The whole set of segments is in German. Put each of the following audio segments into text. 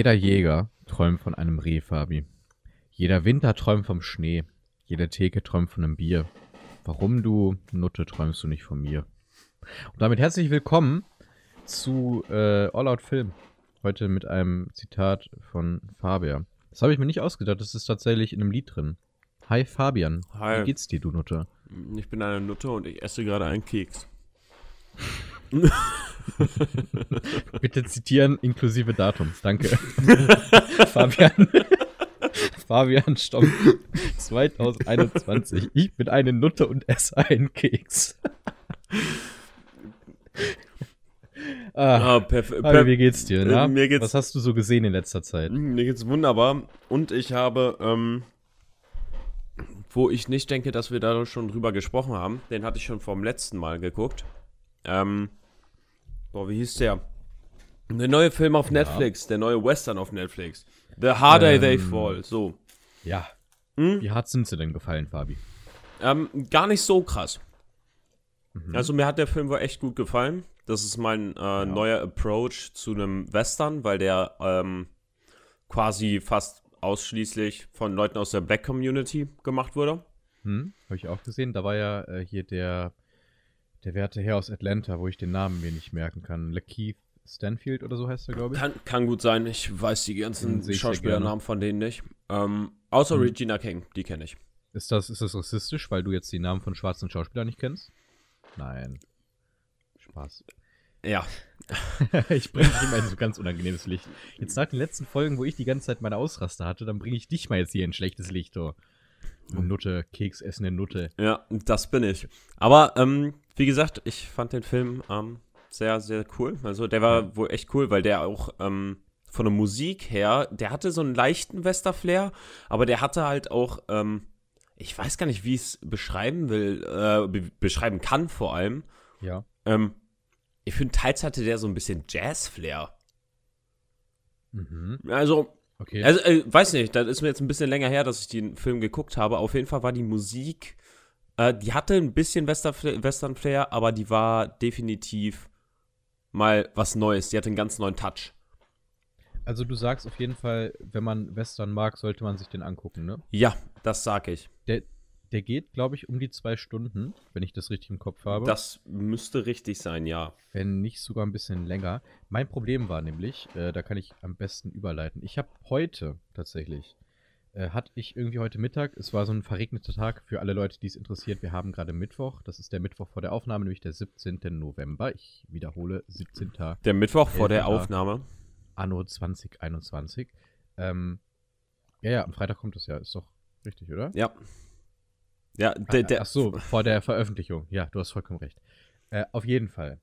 Jeder Jäger träumt von einem Reh, Fabi. Jeder Winter träumt vom Schnee. Jede Theke träumt von einem Bier. Warum du, Nutte, träumst du nicht von mir? Und damit herzlich willkommen zu äh, All Out Film. Heute mit einem Zitat von Fabian. Das habe ich mir nicht ausgedacht, das ist tatsächlich in einem Lied drin. Hi Fabian, Hi. wie geht's dir, du Nutte? Ich bin eine Nutte und ich esse gerade einen Keks. Bitte zitieren inklusive Datums, danke. Fabian. Fabian Stomm 2021. Ich bin eine Nutte und esse einen Keks. ah, Ah, perf Fabi, wie geht's dir? geht's- Was hast du so gesehen in letzter Zeit? Mir geht's wunderbar. Und ich habe, ähm, wo ich nicht denke, dass wir da schon drüber gesprochen haben, den hatte ich schon vom letzten Mal geguckt. Ähm, boah, wie hieß der? Der neue Film auf Netflix, der neue Western auf Netflix. The Harder They Ähm. Fall, so. Ja. Hm? Wie hart sind sie denn gefallen, Fabi? Ähm, gar nicht so krass. Mhm. Also mir hat der Film wohl echt gut gefallen. Das ist mein äh, neuer Approach zu einem Western, weil der ähm, quasi fast ausschließlich von Leuten aus der Black Community gemacht wurde. Hm? Habe ich auch gesehen. Da war ja äh, hier der, der werte Herr aus Atlanta, wo ich den Namen mir nicht merken kann. Lakeith Stanfield oder so heißt er, glaube ich. Kann, kann gut sein, ich weiß die ganzen sehr Schauspielernamen von denen nicht. Ähm, außer Hm. Regina King, die kenne ich. Ist das, ist das rassistisch, weil du jetzt die Namen von schwarzen Schauspielern nicht kennst? Nein. Spaß. Ja, ich bringe dich immer in so ganz unangenehmes Licht. Jetzt nach den letzten Folgen, wo ich die ganze Zeit meine Ausraster hatte, dann bringe ich dich mal jetzt hier in schlechtes Licht, oh. Nutte, Keks essende Nutte. ja, das bin ich. Aber ähm, wie gesagt, ich fand den Film ähm, sehr, sehr cool. Also der war Ja. wohl echt cool, weil der auch ähm, von der Musik her, der hatte so einen leichten Western-Flair, aber der hatte halt auch, ähm, ich weiß gar nicht, wie ich es beschreiben will, äh, be beschreiben kann vor allem. Ja. Ähm, ich finde, teils hatte der so ein bisschen Jazz-Flair. Mhm. Also, Okay. also äh, weiß nicht, das ist mir jetzt ein bisschen länger her, dass ich den Film geguckt habe. Auf jeden Fall war die Musik, äh, die hatte ein bisschen Western- Western-Flair, aber die war definitiv mal was Neues. Die hatte einen ganz neuen Touch. Also du sagst auf jeden Fall, wenn man Western mag, sollte man sich den angucken, ne? Ja, das sag ich. Der, der geht, glaube ich, um die zwei Stunden, wenn ich das richtig im Kopf habe. Das müsste richtig sein, ja. wenn nicht sogar ein bisschen länger. Mein Problem war nämlich, äh, da kann ich am besten überleiten. Ich habe heute tatsächlich, äh, hatte ich irgendwie heute Mittag, es war so ein verregneter Tag für alle Leute, die es interessiert. Wir haben gerade Mittwoch, das ist der Mittwoch vor der Aufnahme, nämlich der 17. November. Ich wiederhole, 17. Der Mittwoch vor der. Aufnahme. Anno 2021. Ähm, ja, ja, am Freitag kommt es ja, ist doch richtig, oder? Ja. Ja, der, der, Ach so, vor der Veröffentlichung. Ja, du hast vollkommen recht. Äh, auf jeden Fall.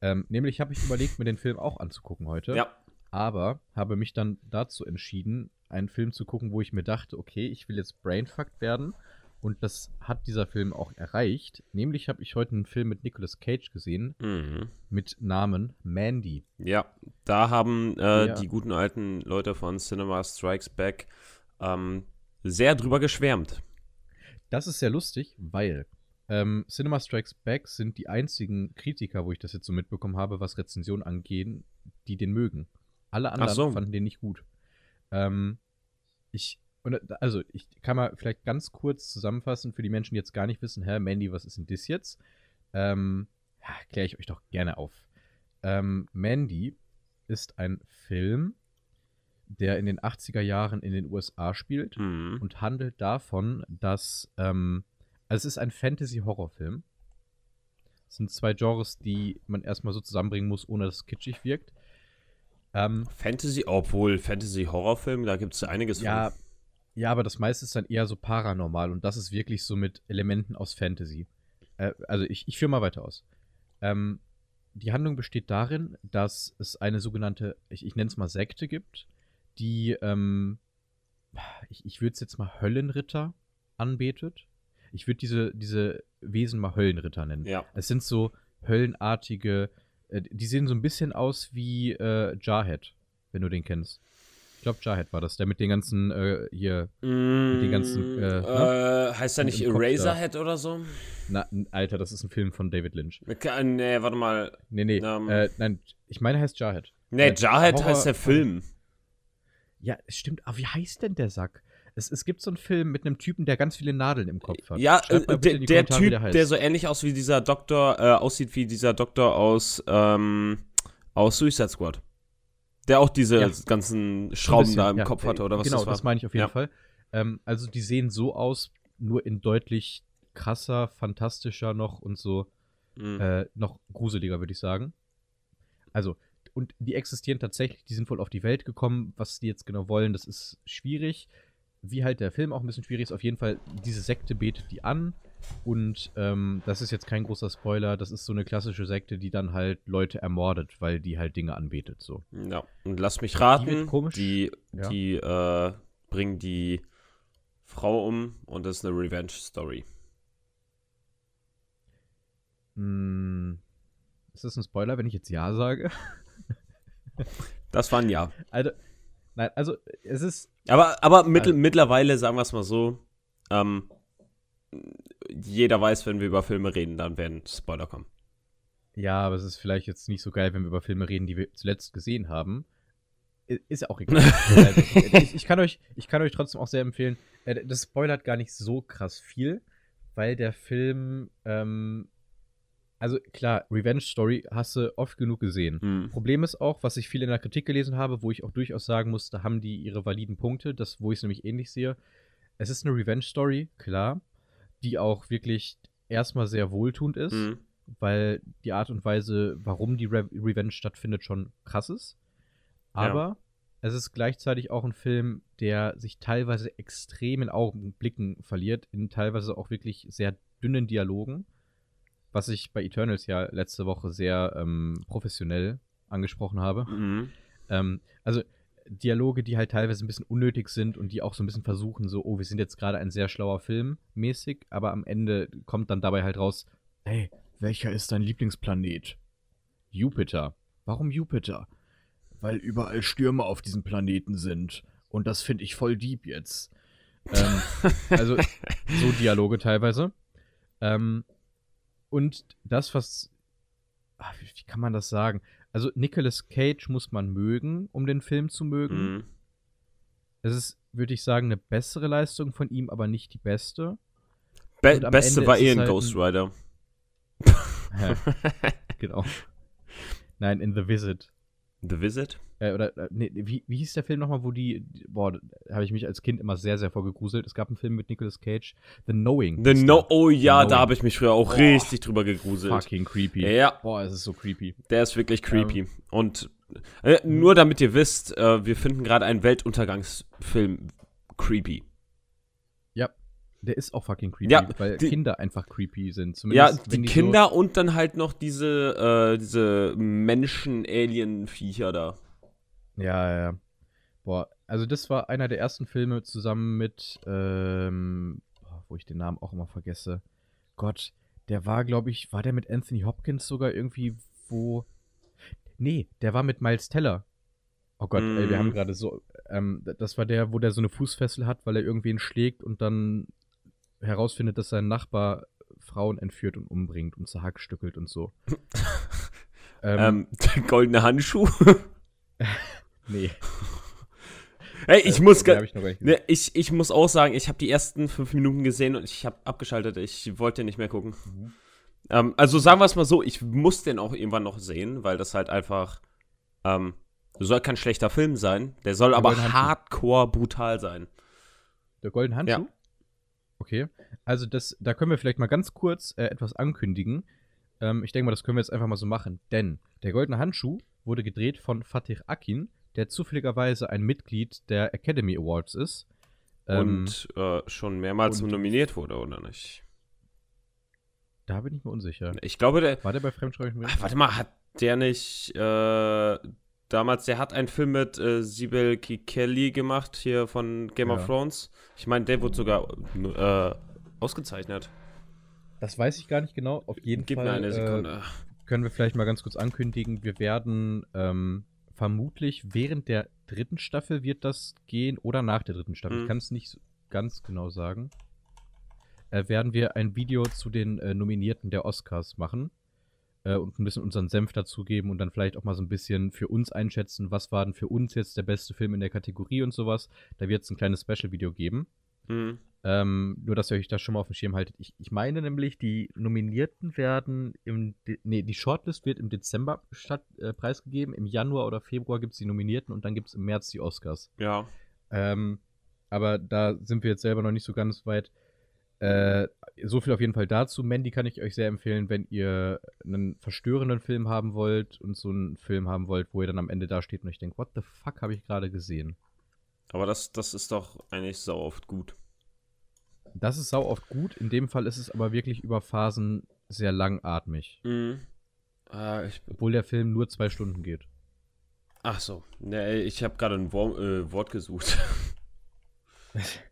Ähm, nämlich habe ich überlegt, mir den Film auch anzugucken heute. Ja, aber habe mich dann dazu entschieden, einen Film zu gucken, wo ich mir dachte, okay, ich will jetzt brainfucked werden. Und das hat dieser Film auch erreicht. Nämlich habe ich heute einen Film mit Nicolas Cage gesehen, mhm. mit Namen Mandy. Ja, da haben äh, Ja. die guten alten Leute von Cinema Strikes Back ähm, sehr drüber geschwärmt. Das ist sehr lustig, weil ähm, Cinema Strikes Back sind die einzigen Kritiker, wo ich das jetzt so mitbekommen habe, was Rezensionen angehen, die den mögen. Alle anderen so. fanden den nicht gut. Ähm, ich, äh, also, ich kann mal vielleicht ganz kurz zusammenfassen für die Menschen, die jetzt gar nicht wissen, hä, Mandy, was ist denn das jetzt? Ähm, ja, kläre ich euch doch gerne auf. Ähm, Mandy ist ein Film, der in den 80er Jahren in den USA spielt Mhm. und handelt davon, dass ähm, also es ist ein Fantasy-Horrorfilm. Es sind zwei Genres, die man erstmal so zusammenbringen muss, ohne dass es kitschig wirkt. Ähm, Fantasy, obwohl Fantasy-Horrorfilm, da gibt es einiges ja, von. ja, aber das meiste ist dann eher so paranormal und das ist wirklich so mit Elementen aus Fantasy. Äh, also ich, ich führe mal weiter aus. Ähm, die Handlung besteht darin, dass es eine sogenannte, ich, ich nenne es mal Sekte gibt, die, ähm, ich, ich würde es jetzt mal Höllenritter anbetet. Ich würde diese, diese Wesen mal Höllenritter nennen. Ja. Es sind so höllenartige, äh, die sehen so ein bisschen aus wie äh, Jarhead, wenn du den kennst. glaube, Jarhead war das, der mit den ganzen, äh, hier, Mm, den ganzen, äh, äh, heißt der nicht. Eraserhead oder so? na, Alter, das ist ein Film von David Lynch. Äh, Nee, warte mal. Nee, nee, Ähm. äh, nein, ich meine, er heißt Jarhead. Nee, Äh, Jarhead Horror- heißt der Film. Ja, es stimmt, aber wie heißt denn der Sack? Es, es gibt so einen Film mit einem Typen, der ganz viele Nadeln im Kopf hat. Ja, äh, der, der Typ, heißt. der so ähnlich aus wie dieser Doktor, äh, aussieht wie dieser Doktor aus, ähm, aus Suicide Squad. Der auch diese Ja. ganzen Schrauben bisschen, da im ja. Kopf hatte, oder was genau, das war. das meine ich auf jeden Ja. Fall. Ähm, also die sehen so aus, nur in deutlich krasser, fantastischer noch und so Mhm. äh, noch gruseliger, würde ich sagen. Also, und die existieren tatsächlich, die sind wohl auf die Welt gekommen. Was die jetzt genau wollen, das ist schwierig. Wie halt der Film auch ein bisschen schwierig ist, auf jeden Fall, diese Sekte betet die an. Und ähm, das ist jetzt kein großer Spoiler, das ist so eine klassische Sekte, die dann halt Leute ermordet, weil die halt Dinge anbetet. So. Ja, und lass mich raten, komisch. die, Ja. die äh, bringen die Frau um und das ist eine Revenge-Story. Hm, ist das ein Spoiler, wenn ich jetzt Ja sage? Das war ein Ja. Also, nein, also es ist Aber, aber mittel, Also- mittlerweile, sagen wir es mal so, ähm, jeder weiß, wenn wir über Filme reden, dann werden Spoiler kommen. Ja, aber es ist vielleicht jetzt nicht so geil, wenn wir über Filme reden, die wir zuletzt gesehen haben. Ist ja auch egal. also, ich, ich, kann euch, ich kann euch trotzdem auch sehr empfehlen. äh, Das spoilert gar nicht so krass viel, weil der Film, ähm, also klar, Revenge Story hast du oft genug gesehen. Hm. Problem ist auch, was ich viel in der Kritik gelesen habe, wo ich auch durchaus sagen musste, haben die ihre validen Punkte, das, wo ich es nämlich ähnlich sehe. Es ist eine Revenge-Story, klar, die auch wirklich erstmal sehr wohltuend ist Hm. weil die Art und Weise, warum die Re Revenge stattfindet, schon krass ist. Ja. Aber es ist gleichzeitig auch ein Film, der sich teilweise extrem in Augenblicken verliert, in teilweise auch wirklich sehr dünnen Dialogen, was ich bei Eternals ja letzte Woche sehr ähm, professionell angesprochen habe. Mhm. Ähm, also Dialoge, die halt teilweise ein bisschen unnötig sind und die auch so ein bisschen versuchen, so, oh, wir sind jetzt gerade ein sehr schlauer Film mäßig, aber am Ende kommt dann dabei halt raus, hey, welcher ist dein Lieblingsplanet? Jupiter. Warum Jupiter? Weil überall Stürme auf diesem Planeten sind. Und das finde ich voll deep jetzt. ähm, also, so Dialoge teilweise. Ähm, und das, was. Ah, wie, wie kann man das sagen? Also, Nicolas Cage muss man mögen, um den Film zu mögen. Mhm. Es ist, würde ich sagen, eine bessere Leistung von ihm, aber nicht die beste. Be Beste Ende war eh ein halt Ghost Rider. Ja, genau. Nein, in The Visit. The Visit? Äh, oder, äh, nee, wie, wie hieß der Film nochmal, wo die, die- boah, da habe ich mich als Kind immer sehr, sehr vorgegruselt. Es gab einen Film mit Nicolas Cage, The Knowing. The No oh ja, The da habe ich mich früher auch Boah. richtig drüber gegruselt. Fucking creepy. Ja, Boah, es ist so creepy. der ist wirklich creepy. Ähm. Und äh, nur damit ihr wisst, äh, wir finden gerade einen Weltuntergangsfilm creepy. Ja, der ist auch fucking creepy, Ja, weil die- Kinder einfach creepy sind. Ja, Zumindest, die wenn die Kinder und dann halt noch diese, äh, diese Menschen-Alien-Viecher da. Ja, ja, ja. Boah, also das war einer der ersten Filme zusammen mit, ähm, wo ich den Namen auch immer vergesse. Gott, der war, glaube ich, war der mit Anthony Hopkins sogar irgendwie, wo. Nee, der war mit Miles Teller. Oh Gott, ey, wir Mm. haben gerade so. Ähm, das war der, wo der so eine Fußfessel hat, weil er irgendwen schlägt und dann herausfindet, dass sein Nachbar Frauen entführt und umbringt und zerhackstückelt und so. ähm, Ähm, der goldene Handschuh. nee. Hey, ich Äh, muss, ich ne, ich, ich muss auch sagen, ich habe die ersten fünf Minuten gesehen und ich habe abgeschaltet. Ich wollte nicht mehr gucken. Mhm. Ähm, also sagen wir es mal so, ich muss den auch irgendwann noch sehen, weil das halt einfach ähm, soll kein schlechter Film sein. Der soll Der aber hardcore brutal sein. Der goldene Handschuh? Ja. Okay. Also das, da können wir vielleicht mal ganz kurz äh, etwas ankündigen. Ähm, ich denke mal, das können wir jetzt einfach mal so machen. Denn der goldene Handschuh wurde gedreht von Fatih Akin, der zufälligerweise ein Mitglied der Academy Awards ist. Ähm, und äh, schon mehrmals und- nominiert wurde, oder nicht? da bin ich mir unsicher. Ich glaube, der. War der bei Fremdsprachigen Ach, warte mal, hat der nicht äh, damals, der hat einen Film mit äh, Sibel Kikeli gemacht, hier von Game Ja. of Thrones. Ich meine, der wurde sogar äh, ausgezeichnet. Das weiß ich gar nicht genau. Auf jeden Gib Fall mir eine äh, Sekunde. können wir vielleicht mal ganz kurz ankündigen. Wir werden ähm, vermutlich während der dritten Staffel wird das gehen oder nach der dritten Staffel. Mhm. Ich kann es nicht ganz genau sagen. Äh, werden wir ein Video zu den äh, Nominierten der Oscars machen äh, und ein bisschen unseren Senf dazugeben und dann vielleicht auch mal so ein bisschen für uns einschätzen, was war denn für uns jetzt der beste Film in der Kategorie und sowas. Da wird es ein kleines Special-Video geben. Hm. Ähm, nur, dass ihr euch das schon mal auf dem Schirm haltet. Ich, ich meine nämlich, die Nominierten werden im. De nee, die Shortlist wird im Dezember statt, äh, preisgegeben. Im Januar oder Februar gibt es die Nominierten und dann gibt es im März die Oscars. Ja. Ähm, aber da sind wir jetzt selber noch nicht so ganz weit. Äh, so viel auf jeden Fall dazu. Mandy kann ich euch sehr empfehlen, wenn ihr einen verstörenden Film haben wollt und so einen Film haben wollt, wo ihr dann am Ende da steht und euch denkt, what the fuck habe ich gerade gesehen? Aber das, das ist doch eigentlich sau oft gut. Das ist sau oft gut. In dem Fall ist es aber wirklich über Phasen sehr langatmig. Mhm. Ah, Obwohl der Film nur zwei Stunden geht. ach so. Nee, ich habe gerade ein Wor äh, Wort gesucht.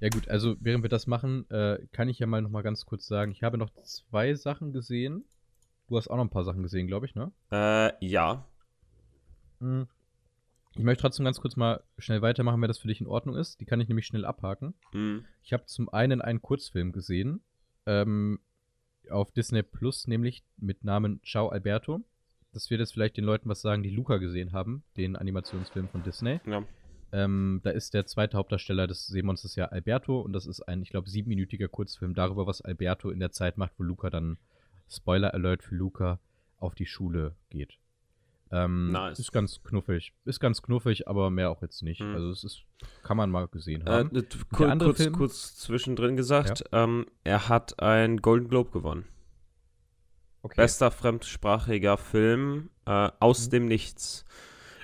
Ja gut, also während wir das machen, äh, kann ich ja mal noch mal ganz kurz sagen, ich habe noch zwei Sachen gesehen. Du hast auch noch ein paar Sachen gesehen, glaube ich, ne? äh, ja. Mhm. Ich möchte trotzdem ganz kurz mal schnell weitermachen, wenn das für dich in Ordnung ist. Die kann ich nämlich schnell abhaken. Mhm. Ich habe zum einen einen Kurzfilm gesehen ähm, auf Disney Plus, nämlich mit Namen Ciao Alberto. Das wird jetzt vielleicht den Leuten was sagen, die Luca gesehen haben, den Animationsfilm von Disney. Ja. Ähm, da ist der zweite Hauptdarsteller des Seemonsters ja Alberto und das ist ein, ich glaube, siebenminütiger Kurzfilm darüber, was Alberto in der Zeit macht, wo Luca dann, Spoiler Alert für Luca, auf die Schule geht. Ähm, Nice. Ist ganz knuffig. Ist ganz knuffig, aber mehr auch jetzt nicht. Hm. Also es ist, kann man mal gesehen Äh, haben. äh, kur kurz, Film? kurz zwischendrin gesagt, ähm, er hat einen Golden Globe gewonnen. okay. Bester fremdsprachiger Film äh, aus dem Nichts.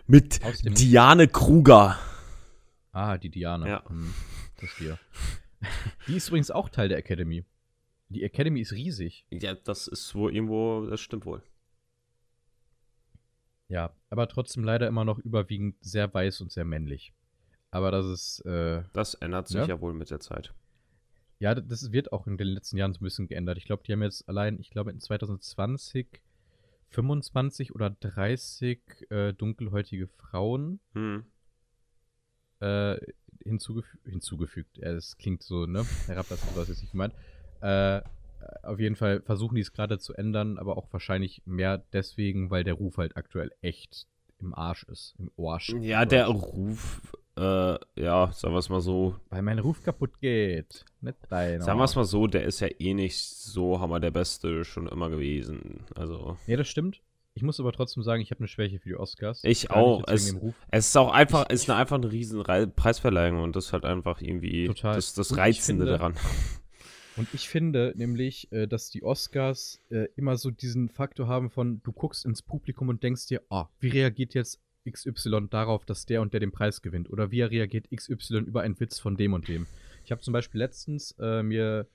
Mit dem- Diane Kruger. Ah, die Diana. Ja. Hm, verstehe. die ist übrigens auch Teil der Academy. Die Academy ist riesig. Ja, das ist wohl irgendwo, das stimmt wohl. Ja, aber trotzdem leider immer noch überwiegend sehr weiß und sehr männlich. Aber das ist, äh, Das ändert sich Ja. ja, wohl mit der Zeit. ja, das wird auch in den letzten Jahren so ein bisschen geändert. Ich glaube, die haben jetzt allein, ich glaube in 2020 25 oder 30 äh, dunkelhäutige Frauen Hm. äh, hinzugefü hinzugefügt. Ja, das klingt so, ne? Herablassend, was ist nicht gemeint. Äh, auf jeden Fall versuchen die es gerade zu ändern, aber auch wahrscheinlich mehr deswegen, weil der Ruf halt aktuell echt im Arsch ist. Im Arsch. Ja, der Ruf, äh, ja, sagen wir es mal so. Weil mein Ruf kaputt geht. Nicht deiner. Sagen wir es mal so, der ist ja eh nicht so hammer der Beste schon immer gewesen. Also, Ja, das stimmt. Ich muss aber trotzdem sagen, ich habe eine Schwäche für die Oscars. Ich Gar auch. Es- es ist auch einfach, Ich- ist eine, einfach eine riesen Rei- Preisverleihung und das ist halt einfach irgendwie Total. das, das Reizende finde- daran. Und ich finde nämlich, äh, dass die Oscars äh, immer so diesen Faktor haben von, du guckst ins Publikum und denkst dir, ah, wie reagiert jetzt XY darauf, dass der und der den Preis gewinnt? Oder wie reagiert XY über einen Witz von dem und dem? Ich habe zum Beispiel letztens äh, mir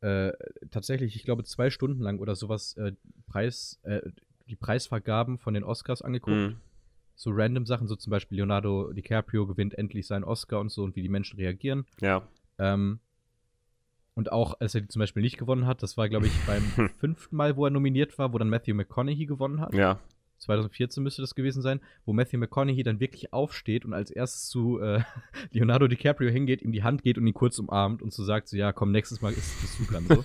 äh, tatsächlich, ich glaube, zwei Stunden lang oder sowas äh, Preis, äh, die Preisvergaben von den Oscars angeguckt. Hm. So random Sachen, so zum Beispiel Leonardo DiCaprio gewinnt endlich seinen Oscar und so und wie die Menschen reagieren. Ja. Ähm, und auch, als er die zum Beispiel nicht gewonnen hat, das war, glaube ich, beim fünften Mal, wo er nominiert war, wo dann Matthew McConaughey gewonnen hat. Ja. 2014 müsste das gewesen sein, wo Matthew McConaughey dann wirklich aufsteht und als erstes zu äh, Leonardo DiCaprio hingeht, ihm die Hand geht und ihn kurz umarmt und so sagt, so, ja, komm, nächstes Mal ist, bist du dran. So.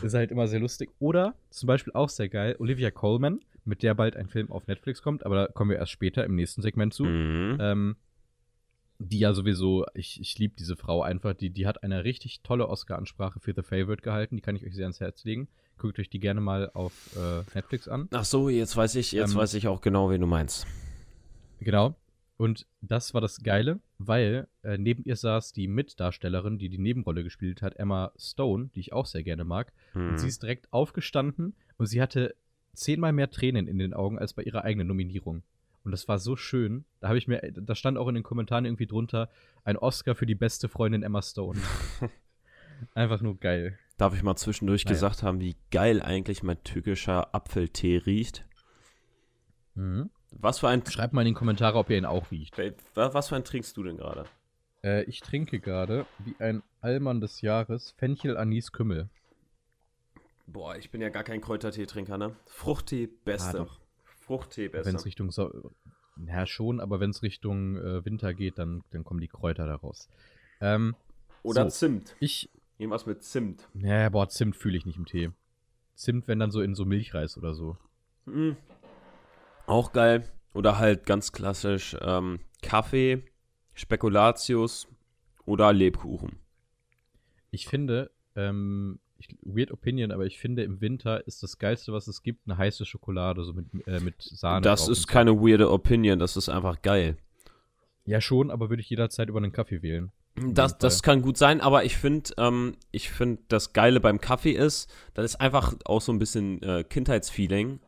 ist halt immer sehr lustig. Oder zum Beispiel auch sehr geil, Olivia Colman, mit der bald ein Film auf Netflix kommt, aber da kommen wir erst später im nächsten Segment zu. Mhm. Ähm, die ja sowieso, ich, ich liebe diese Frau einfach, die, die hat eine richtig tolle Oscar-Ansprache für The Favorite gehalten, die kann ich euch sehr ans Herz legen. Guckt euch die gerne mal auf äh, Netflix an. Ach so, jetzt weiß ich, jetzt Ähm, weiß ich auch genau, wen du meinst. Genau. Und das war das Geile, weil äh, neben ihr saß die Mitdarstellerin, die die Nebenrolle gespielt hat, Emma Stone, die ich auch sehr gerne mag. Hm. Und sie ist direkt aufgestanden und sie hatte zehnmal mehr Tränen in den Augen als bei ihrer eigenen Nominierung. Und das war so schön. Da habe ich mir, da stand auch in den Kommentaren irgendwie drunter, ein Oscar für die beste Freundin Emma Stone. Einfach nur geil. Darf ich mal zwischendurch Naja. gesagt haben, wie geil eigentlich mein türkischer Apfeltee riecht? Mhm. Was für ein Schreibt mal in die Kommentare, ob ihr ihn auch riecht. was für ein trinkst du denn gerade? Äh, ich trinke gerade wie ein Allmann des Jahres Fenchel Anis Kümmel. Boah, ich bin ja gar kein Kräutertee-Trinker, ne? Fruchttee, beste. Ah, doch. Fruchttee besser. Wenn es Richtung so ja, schon, aber wenn es Richtung äh, Winter geht, dann, dann kommen die Kräuter daraus. Ähm, Oder so. Zimt. ich, Irgendwas mit Zimt. ja, boah, Zimt fühle ich nicht im Tee. Zimt, wenn dann so in so Milchreis oder so. Mhm. Auch geil. Oder halt ganz klassisch ähm, Kaffee, Spekulatius oder Lebkuchen. Ich finde, ähm, ich, weird Opinion, aber ich finde, im Winter ist das Geilste, was es gibt, eine heiße Schokolade, so mit, äh, mit Sahne. das ist keine weirde Opinion, das ist einfach geil. Ja, schon, aber würde ich jederzeit über einen Kaffee wählen. Das, das kann gut sein, aber ich finde, ähm, ich finde, das Geile beim Kaffee ist, das ist einfach auch so ein bisschen äh, Kindheitsfeeling.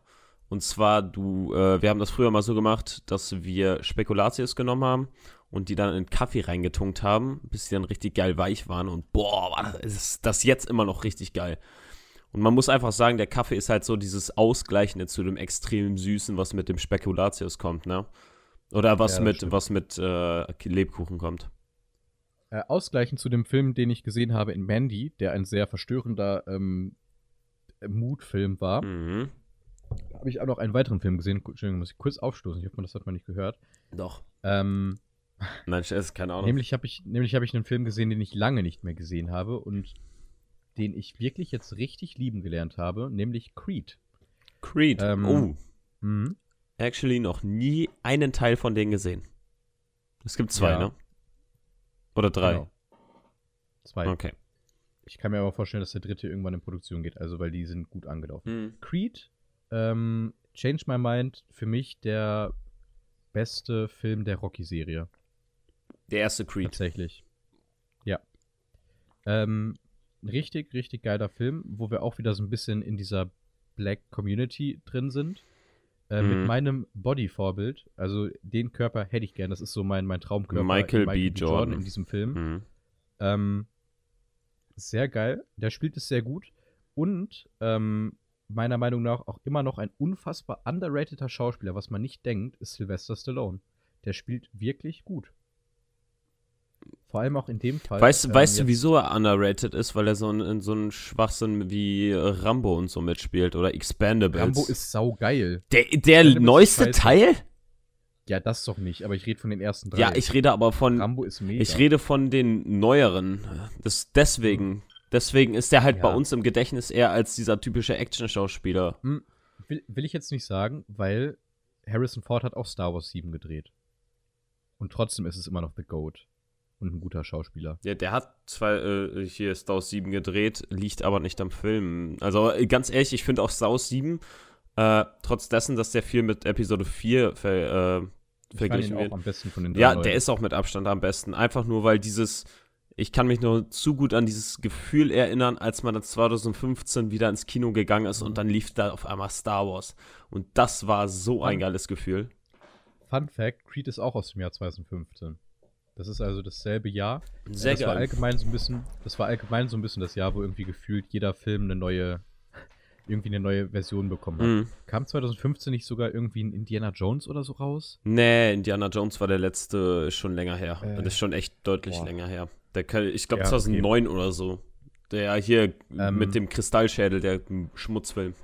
Und zwar, du, äh, wir haben das früher mal so gemacht, dass wir Spekulatius genommen haben und die dann in Kaffee reingetunkt haben, bis die dann richtig geil weich waren. Und boah, ist das jetzt immer noch richtig geil. Und man muss einfach sagen, der Kaffee ist halt so dieses Ausgleichende zu dem extrem Süßen, was mit dem Spekulatius kommt, ne? Oder was Ja, mit, stimmt. was mit äh, Lebkuchen kommt. Äh, ausgleichend zu dem Film, den ich gesehen habe in Mandy, der ein sehr verstörender ähm, Mutfilm war, Mhm. habe ich auch noch einen weiteren Film gesehen. Entschuldigung, muss ich kurz aufstoßen. Ich hoffe, das hat man nicht gehört. Doch. Ähm, Nein, esse keine Ahnung. nämlich habe ich, nämlich habe ich einen Film gesehen, den ich lange nicht mehr gesehen habe und den ich wirklich jetzt richtig lieben gelernt habe, nämlich Creed. Creed. Ähm, oh, Mhm. actually noch nie einen Teil von denen gesehen. Es gibt zwei, Ja. ne? Oder drei. Genau. Zwei. Okay. Ich kann mir aber vorstellen, dass der dritte irgendwann in Produktion geht, also weil die sind gut angelaufen. Mhm. Creed, ähm, Change My Mind, für mich der beste Film der Rocky-Serie. Der erste Creed. Tatsächlich. Ja. Ähm, richtig, richtig geiler Film, wo wir auch wieder so ein bisschen in dieser Black Community drin sind. Äh, Mhm. Mit meinem Body-Vorbild, also den Körper hätte ich gern, das ist so mein, mein Traumkörper. Michael B. Jordan. in diesem Film. Mhm. Ähm, sehr geil. Der spielt es sehr gut. Und ähm, meiner Meinung nach auch immer noch ein unfassbar underrateder Schauspieler, was man nicht denkt, ist Sylvester Stallone. Der spielt wirklich gut. Vor allem auch in dem Fall. Weißt, ähm, weißt du, wieso er underrated ist? Weil er so in, so einen Schwachsinn wie Rambo und so mitspielt oder Expandables. Rambo ist saugeil. der, der neueste. Teil? Ja, das doch nicht, aber ich rede von den ersten drei. Ja, ich rede aber von Rambo ist mega. Ich rede von den neueren. Das, deswegen. Deswegen ist der halt Ja. bei uns im Gedächtnis eher als dieser typische Action-Schauspieler. will, will ich jetzt nicht sagen, weil Harrison Ford hat auch Star Wars 7 gedreht. Und trotzdem ist es immer noch The Goat. Und ein guter Schauspieler. Ja, der hat zwar äh, hier Star Wars 7 gedreht, liegt aber nicht am Film. Also ganz ehrlich, ich finde auch Star Wars 7, äh, trotz dessen, dass der viel mit Episode 4 ver, äh, Ich verglichen auch wird. am besten von den drei Ja, Leuten. der ist auch mit Abstand am besten. Einfach nur, weil dieses, ich kann mich nur zu gut an dieses Gefühl erinnern, als man dann 2015 wieder ins Kino gegangen ist und dann lief da auf einmal Star Wars. Und das war so ein geiles Gefühl. Fun Fact: Creed ist auch aus dem Jahr 2015. Das ist also dasselbe Jahr. Sehr das war geil. allgemein so ein bisschen, das war allgemein so ein bisschen das Jahr, wo irgendwie gefühlt jeder Film eine neue, irgendwie eine neue Version bekommen hat. Mhm. Kam 2015 nicht sogar irgendwie ein Indiana Jones oder so raus? Nee, Indiana Jones war der letzte, ist schon länger her. Äh, das ist schon echt deutlich boah. länger her. Der, ich glaube Ja, 2009 oder so. Der hier Ähm, mit dem Kristallschädel, der Schmutzfilm.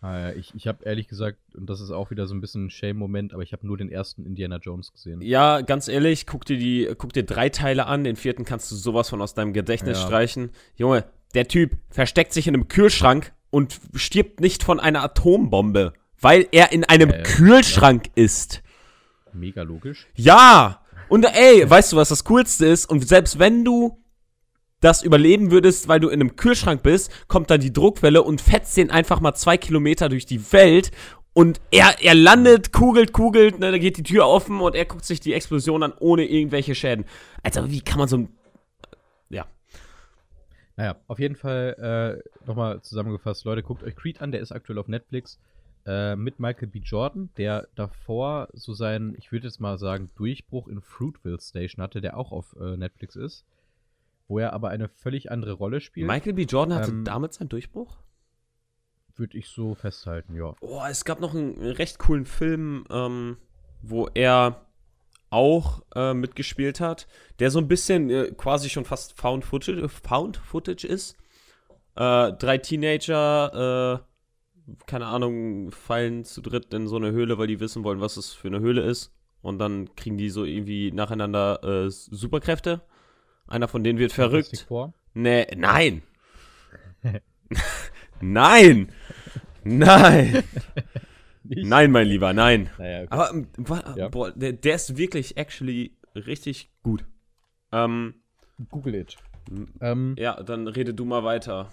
Ah, ich ich habe ehrlich gesagt, und das ist auch wieder so ein bisschen ein Shame-Moment, aber ich habe nur den ersten Indiana Jones gesehen. Ja, ganz ehrlich, guck dir die, guck dir drei Teile an, den vierten kannst du sowas von aus deinem Gedächtnis Ja. streichen. Junge, der Typ versteckt sich in einem Kühlschrank und stirbt nicht von einer Atombombe, weil er in einem Äh, Kühlschrank ist. Mega logisch. Ja! Und ey, weißt du, was das Coolste ist? Und selbst wenn du das überleben würdest, weil du in einem Kühlschrank bist, kommt dann die Druckwelle und fetzt den einfach mal zwei Kilometer durch die Welt. Und er, er landet, kugelt, kugelt, ne, da geht die Tür offen und er guckt sich die Explosion an, ohne irgendwelche Schäden. Also, wie kann man so ein. Ja. Naja, auf jeden Fall äh, nochmal zusammengefasst, Leute, guckt euch Creed an, der ist aktuell auf Netflix äh, mit Michael B. Jordan, der davor so seinen, ich würde jetzt mal sagen, Durchbruch in Fruitville Station hatte, der auch auf äh, Netflix ist, wo er aber eine völlig andere Rolle spielt, Michael B. Jordan hatte Ähm, damit seinen Durchbruch? würde ich so festhalten, ja. Oh, es gab noch einen recht coolen Film, ähm, wo er auch äh, mitgespielt hat, der so ein bisschen äh, quasi schon fast Found Footage, Found Footage ist. Äh, drei Teenager, äh, keine Ahnung, fallen zu dritt in so eine Höhle, weil die wissen wollen, was es für eine Höhle ist. Und dann kriegen die so irgendwie nacheinander äh, Superkräfte. Einer von denen wird verrückt. Nee, nein. nein. Nein. Nein, mein Lieber, nein. Naja, okay. Aber ähm, wa- Ja. boah, der, der ist wirklich actually richtig gut. Ähm, Google it. Ähm, ja, dann rede du mal weiter.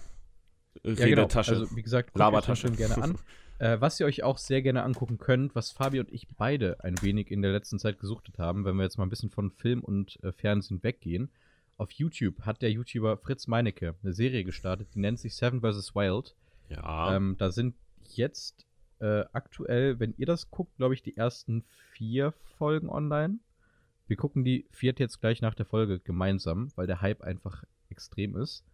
ja, genau. Redetasche. Also, wie gesagt, guckt Labertasche. euch gerne an. Äh, was ihr euch auch sehr gerne angucken könnt, was Fabi und ich beide ein wenig in der letzten Zeit gesuchtet haben, wenn wir jetzt mal ein bisschen von Film und äh, Fernsehen weggehen. Auf YouTube hat der YouTuber Fritz Meinecke eine Serie gestartet, die nennt sich Seven vs. Wild. ja. Ähm, da sind jetzt äh, aktuell, wenn ihr das guckt, glaube ich, die ersten vier Folgen online. Wir gucken die vierte jetzt gleich nach der Folge gemeinsam, weil der Hype einfach extrem ist.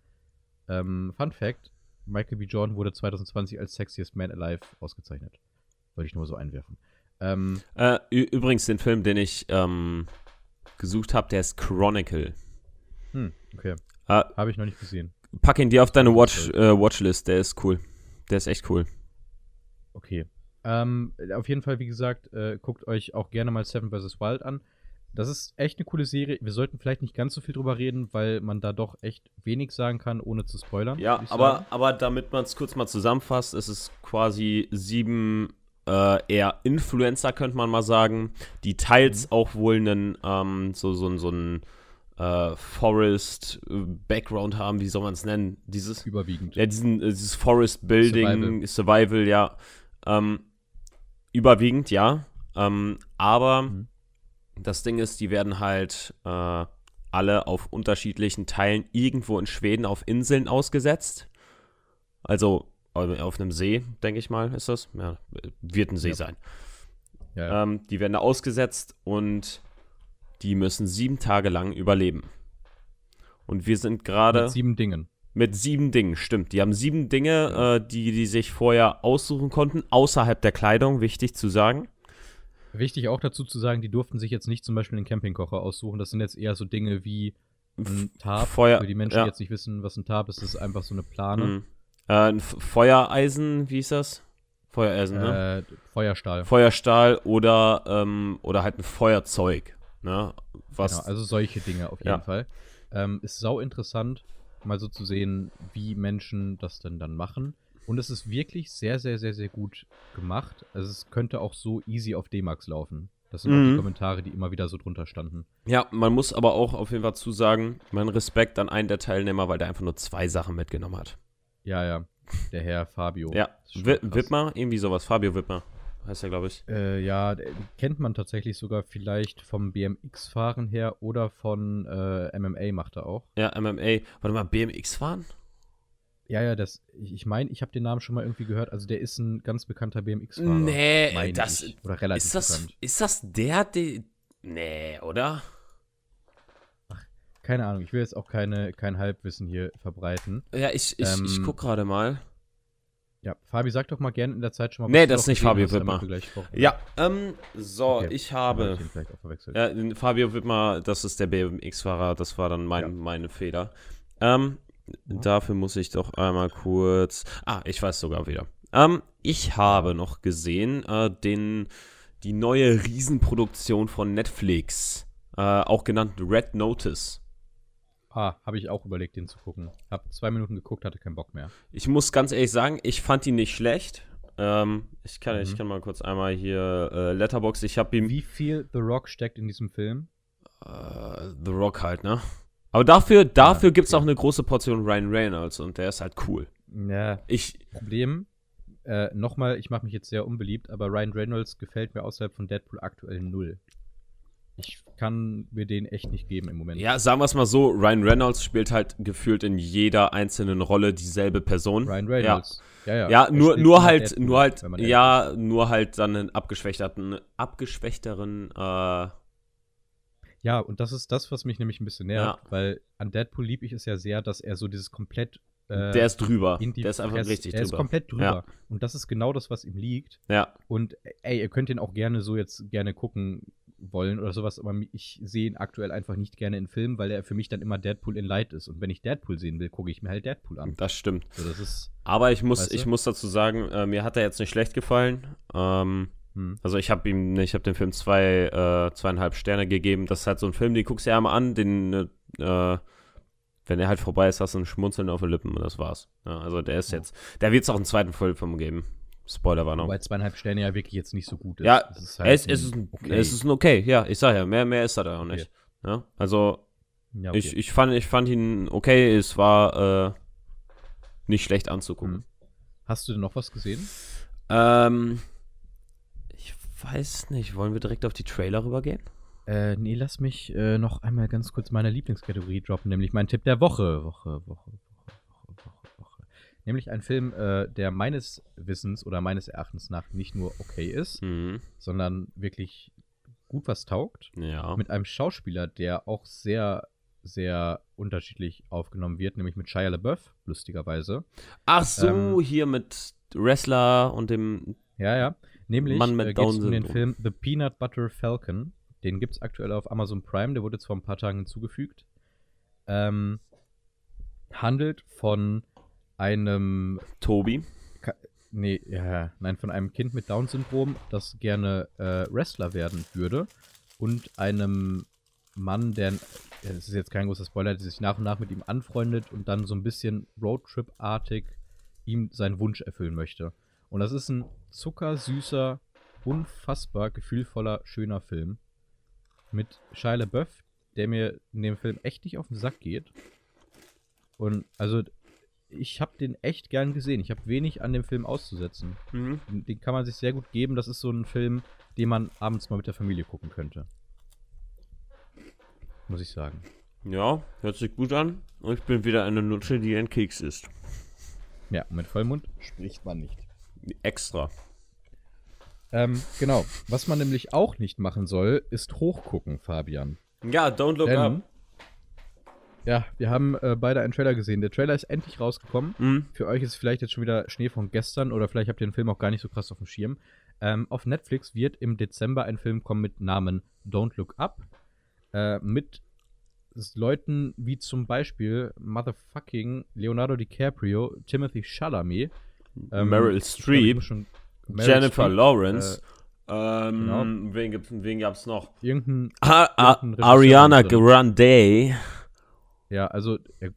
Ähm, Fun Fact: Michael B. Jordan wurde 2020 als Sexiest Man Alive ausgezeichnet. Wollte ich nur so einwerfen. Ähm, Äh, übrigens, den Film, den ich ähm, gesucht habe, der ist Chronicle. Hm, okay. Äh, Habe ich noch nicht gesehen. pack ihn dir auf deine Watch, äh, Watchlist, der ist cool. Der ist echt cool. Okay. Ähm, auf jeden Fall, wie gesagt, äh, guckt euch auch gerne mal Seven vs. Wild an. Das ist echt eine coole Serie. Wir sollten vielleicht nicht ganz so viel drüber reden, weil man da doch echt wenig sagen kann, ohne zu spoilern. Ja, aber, aber damit man es kurz mal zusammenfasst, es ist quasi sieben äh, eher Influencer, könnte man mal sagen, die teils auch wohl einen, ähm, so, so, so einen äh, Forest-Background haben, wie soll man es nennen? Dieses, überwiegend. ja, diesen, äh, dieses Forest Building, Survival, ja. Ähm, überwiegend, ja. Ähm, aber Mhm. das Ding ist, die werden halt äh, alle auf unterschiedlichen Teilen irgendwo in Schweden auf Inseln ausgesetzt. Also äh, auf einem See, denke ich mal, ist das. Ja, wird ein See Ja. sein. Ja. Ähm, die werden da ausgesetzt und die müssen sieben Tage lang überleben. Und wir sind gerade Mit sieben Dingen. mit sieben Dingen, stimmt. Die haben sieben Dinge, äh, die die sich vorher aussuchen konnten, außerhalb der Kleidung, wichtig zu sagen. Wichtig auch dazu zu sagen, die durften sich jetzt nicht zum Beispiel einen Campingkocher aussuchen. Das sind jetzt eher so Dinge wie ein Tarp. Feuer- Für die Menschen, ja. die jetzt nicht wissen, was ein Tarp ist, das ist einfach so eine Plane. Mhm. Äh, ein F- Feuereisen, wie ist das? Feuereisen, ne? Äh, Feuerstahl. Feuerstahl oder, ähm, oder halt ein Feuerzeug. Ne? Was, Genau, also solche Dinge auf jeden Ja. Fall. Ähm, ist sau interessant, mal so zu sehen, wie Menschen das denn dann machen. Und es ist wirklich sehr, sehr, sehr, sehr gut gemacht. Also es könnte auch so easy auf D-Max laufen. Das sind auch die Mhm. Kommentare, die immer wieder so drunter standen. ja, man muss aber auch auf jeden Fall zusagen, mein Respekt an einen der Teilnehmer, weil der einfach nur zwei Sachen mitgenommen hat. Ja, ja. Der Herr Fabio. Ja. Wittmer, irgendwie sowas. Fabio Wittmer heißt er, glaube ich. Äh, ja, der- kennt man tatsächlich sogar vielleicht vom BMX-Fahren her oder von äh, MMA macht er auch. Ja, MMA. Warte mal, BMX fahren? Ja, ja, das, ich ich meine, ich habe den Namen schon mal irgendwie gehört. Also der ist ein ganz bekannter BMX-Fahrer. Nee, das, ich. Oder relativ ist das, bekannt. ist das der, die, nee, oder? Keine Ahnung, ich will jetzt auch keine, kein Halbwissen hier verbreiten. Ja, ich, ich, ich Ähm, guck gerade mal. Ja, Fabi, sag doch mal gerne in der Zeit schon mal, Nee, du das ist nicht Fabio Wittmer. Ja, ähm, so, Okay, ich Hab habe. ich. Ja, den Fabio Wittmer, das ist der BMX-Fahrer, das war dann mein, Ja. meine Fehler. Ähm, dafür muss ich doch einmal kurz. Ah, ich weiß sogar wieder. Ähm, ich habe noch gesehen, äh, den, die neue Riesenproduktion von Netflix, äh, auch genannt Red Notice. Ah, habe ich auch überlegt, den zu gucken. Hab zwei Minuten geguckt, hatte keinen Bock mehr. Ich muss ganz ehrlich sagen, ich fand ihn nicht schlecht. Ähm, ich, kann, ich Mhm. kann mal kurz einmal hier äh, Letterbox. Ich habe ihm Wie viel The Rock steckt in diesem Film? äh, The Rock halt, ne? Aber dafür, dafür Ja, gibt's okay. auch eine große Portion Ryan Reynolds und der ist halt cool. Ja, Ich, Problem, äh, nochmal, ich mache mich jetzt sehr unbeliebt, aber Ryan Reynolds gefällt mir außerhalb von Deadpool aktuell null. Ich kann mir den echt nicht geben im Moment. ja, sagen wir es mal so, Ryan Reynolds spielt halt gefühlt in jeder einzelnen Rolle dieselbe Person. Ryan Reynolds. Ja, ja. Ja, Er nur, nur halt, nur halt, ja, nur halt dann einen abgeschwächterten, abgeschwächteren, äh, Ja, und das ist das, was mich nämlich ein bisschen nervt, Ja. weil an Deadpool lieb ich es ja sehr, dass er so dieses komplett. Äh, der ist drüber. Der ist einfach richtig Er ist drüber. komplett drüber. Ja. Und das ist genau das, was ihm liegt. Ja, Und ey, ihr könnt ihn auch gerne so jetzt gerne gucken. Wollen oder sowas, aber ich sehe ihn aktuell einfach nicht gerne in Filmen, weil er für mich dann immer Deadpool in Light ist. Und wenn ich Deadpool sehen will, gucke ich mir halt Deadpool an. Das stimmt. So, das ist, Aber ich muss, Weißt du? ich muss dazu sagen, äh, mir hat er jetzt nicht schlecht gefallen. Ähm, hm. also ich habe ihm, ich habe dem Film zwei, äh, zweieinhalb Sterne gegeben. Das ist halt so ein Film, den guckst du ja mal an, den, äh, wenn er halt vorbei ist, hast du ein Schmunzeln auf den Lippen und das war's. Ja, also der ist jetzt, da wird es auch einen zweiten Film geben. Spoilerwarnung. Wobei zweieinhalb Sterne ja wirklich jetzt nicht so gut ist. Ja, es ist, Es, es, ist ein, okay. es ist ein okay, ja, ich sag ja, mehr, mehr ist er da auch nicht. Ja, also ja, okay. ich, ich, fand, ich fand ihn okay, es war äh, nicht schlecht anzugucken. Hm. Hast du denn noch was gesehen? Ähm, ich weiß nicht, wollen wir direkt auf die Trailer rübergehen? Äh, nee, lass mich äh, noch einmal ganz kurz meine Lieblingskategorie droppen, nämlich mein Tipp der Woche, Woche, Woche. Nämlich ein Film, äh, der meines Wissens oder meines Erachtens nach nicht nur okay ist, Mhm. sondern wirklich gut was taugt. Ja. Mit einem Schauspieler, der auch sehr, sehr unterschiedlich aufgenommen wird, nämlich mit Shia LaBeouf, lustigerweise. Ach so, Ähm, hier mit Wrestler und dem. Ja, ja. Nämlich Mann mit äh, geht es um den. Film The Peanut Butter Falcon. Den gibt es aktuell auf Amazon Prime, der wurde jetzt vor ein paar Tagen hinzugefügt. Ähm, handelt von einem, Tobi. nee, ja, nein, von einem Kind mit Down-Syndrom, das gerne äh, Wrestler werden würde. Und einem Mann, der, das ist jetzt kein großer Spoiler, der sich nach und nach mit ihm anfreundet und dann so ein bisschen Roadtrip-artig ihm seinen Wunsch erfüllen möchte. Und das ist ein zuckersüßer, unfassbar gefühlvoller, schöner Film. Mit Shia LaBeouf, der mir in dem Film echt nicht auf den Sack geht. Und also, ich habe den echt gern gesehen. Ich habe wenig an dem Film auszusetzen. Mhm. Den kann man sich sehr gut geben. Das ist so ein Film, den man abends mal mit der Familie gucken könnte. Muss ich sagen. Ja, hört sich gut an. Und ich bin wieder eine Nutte, die ein Keks ist. Ja, mit Vollmund spricht man nicht. Extra. Ähm, genau. Was man nämlich auch nicht machen soll, ist hochgucken, Fabian. Ja, don't look Denn, up. Ja, wir haben äh, beide einen Trailer gesehen. Der Trailer ist endlich rausgekommen. Mhm. Für euch ist vielleicht jetzt schon wieder Schnee von gestern oder vielleicht habt ihr den Film auch gar nicht so krass auf dem Schirm. Ähm, auf Netflix wird im Dezember ein Film kommen mit Namen Don't Look Up. Äh, mit Leuten wie zum Beispiel Motherfucking Leonardo DiCaprio, Timothy Chalamet, ähm, Meryl Streep, Meryl Jennifer Streep, Lawrence. ähm, genau. wen, wen gab's noch? Irgendein, Ah, Irgendein Ariana. Grande. Ja, also, äh,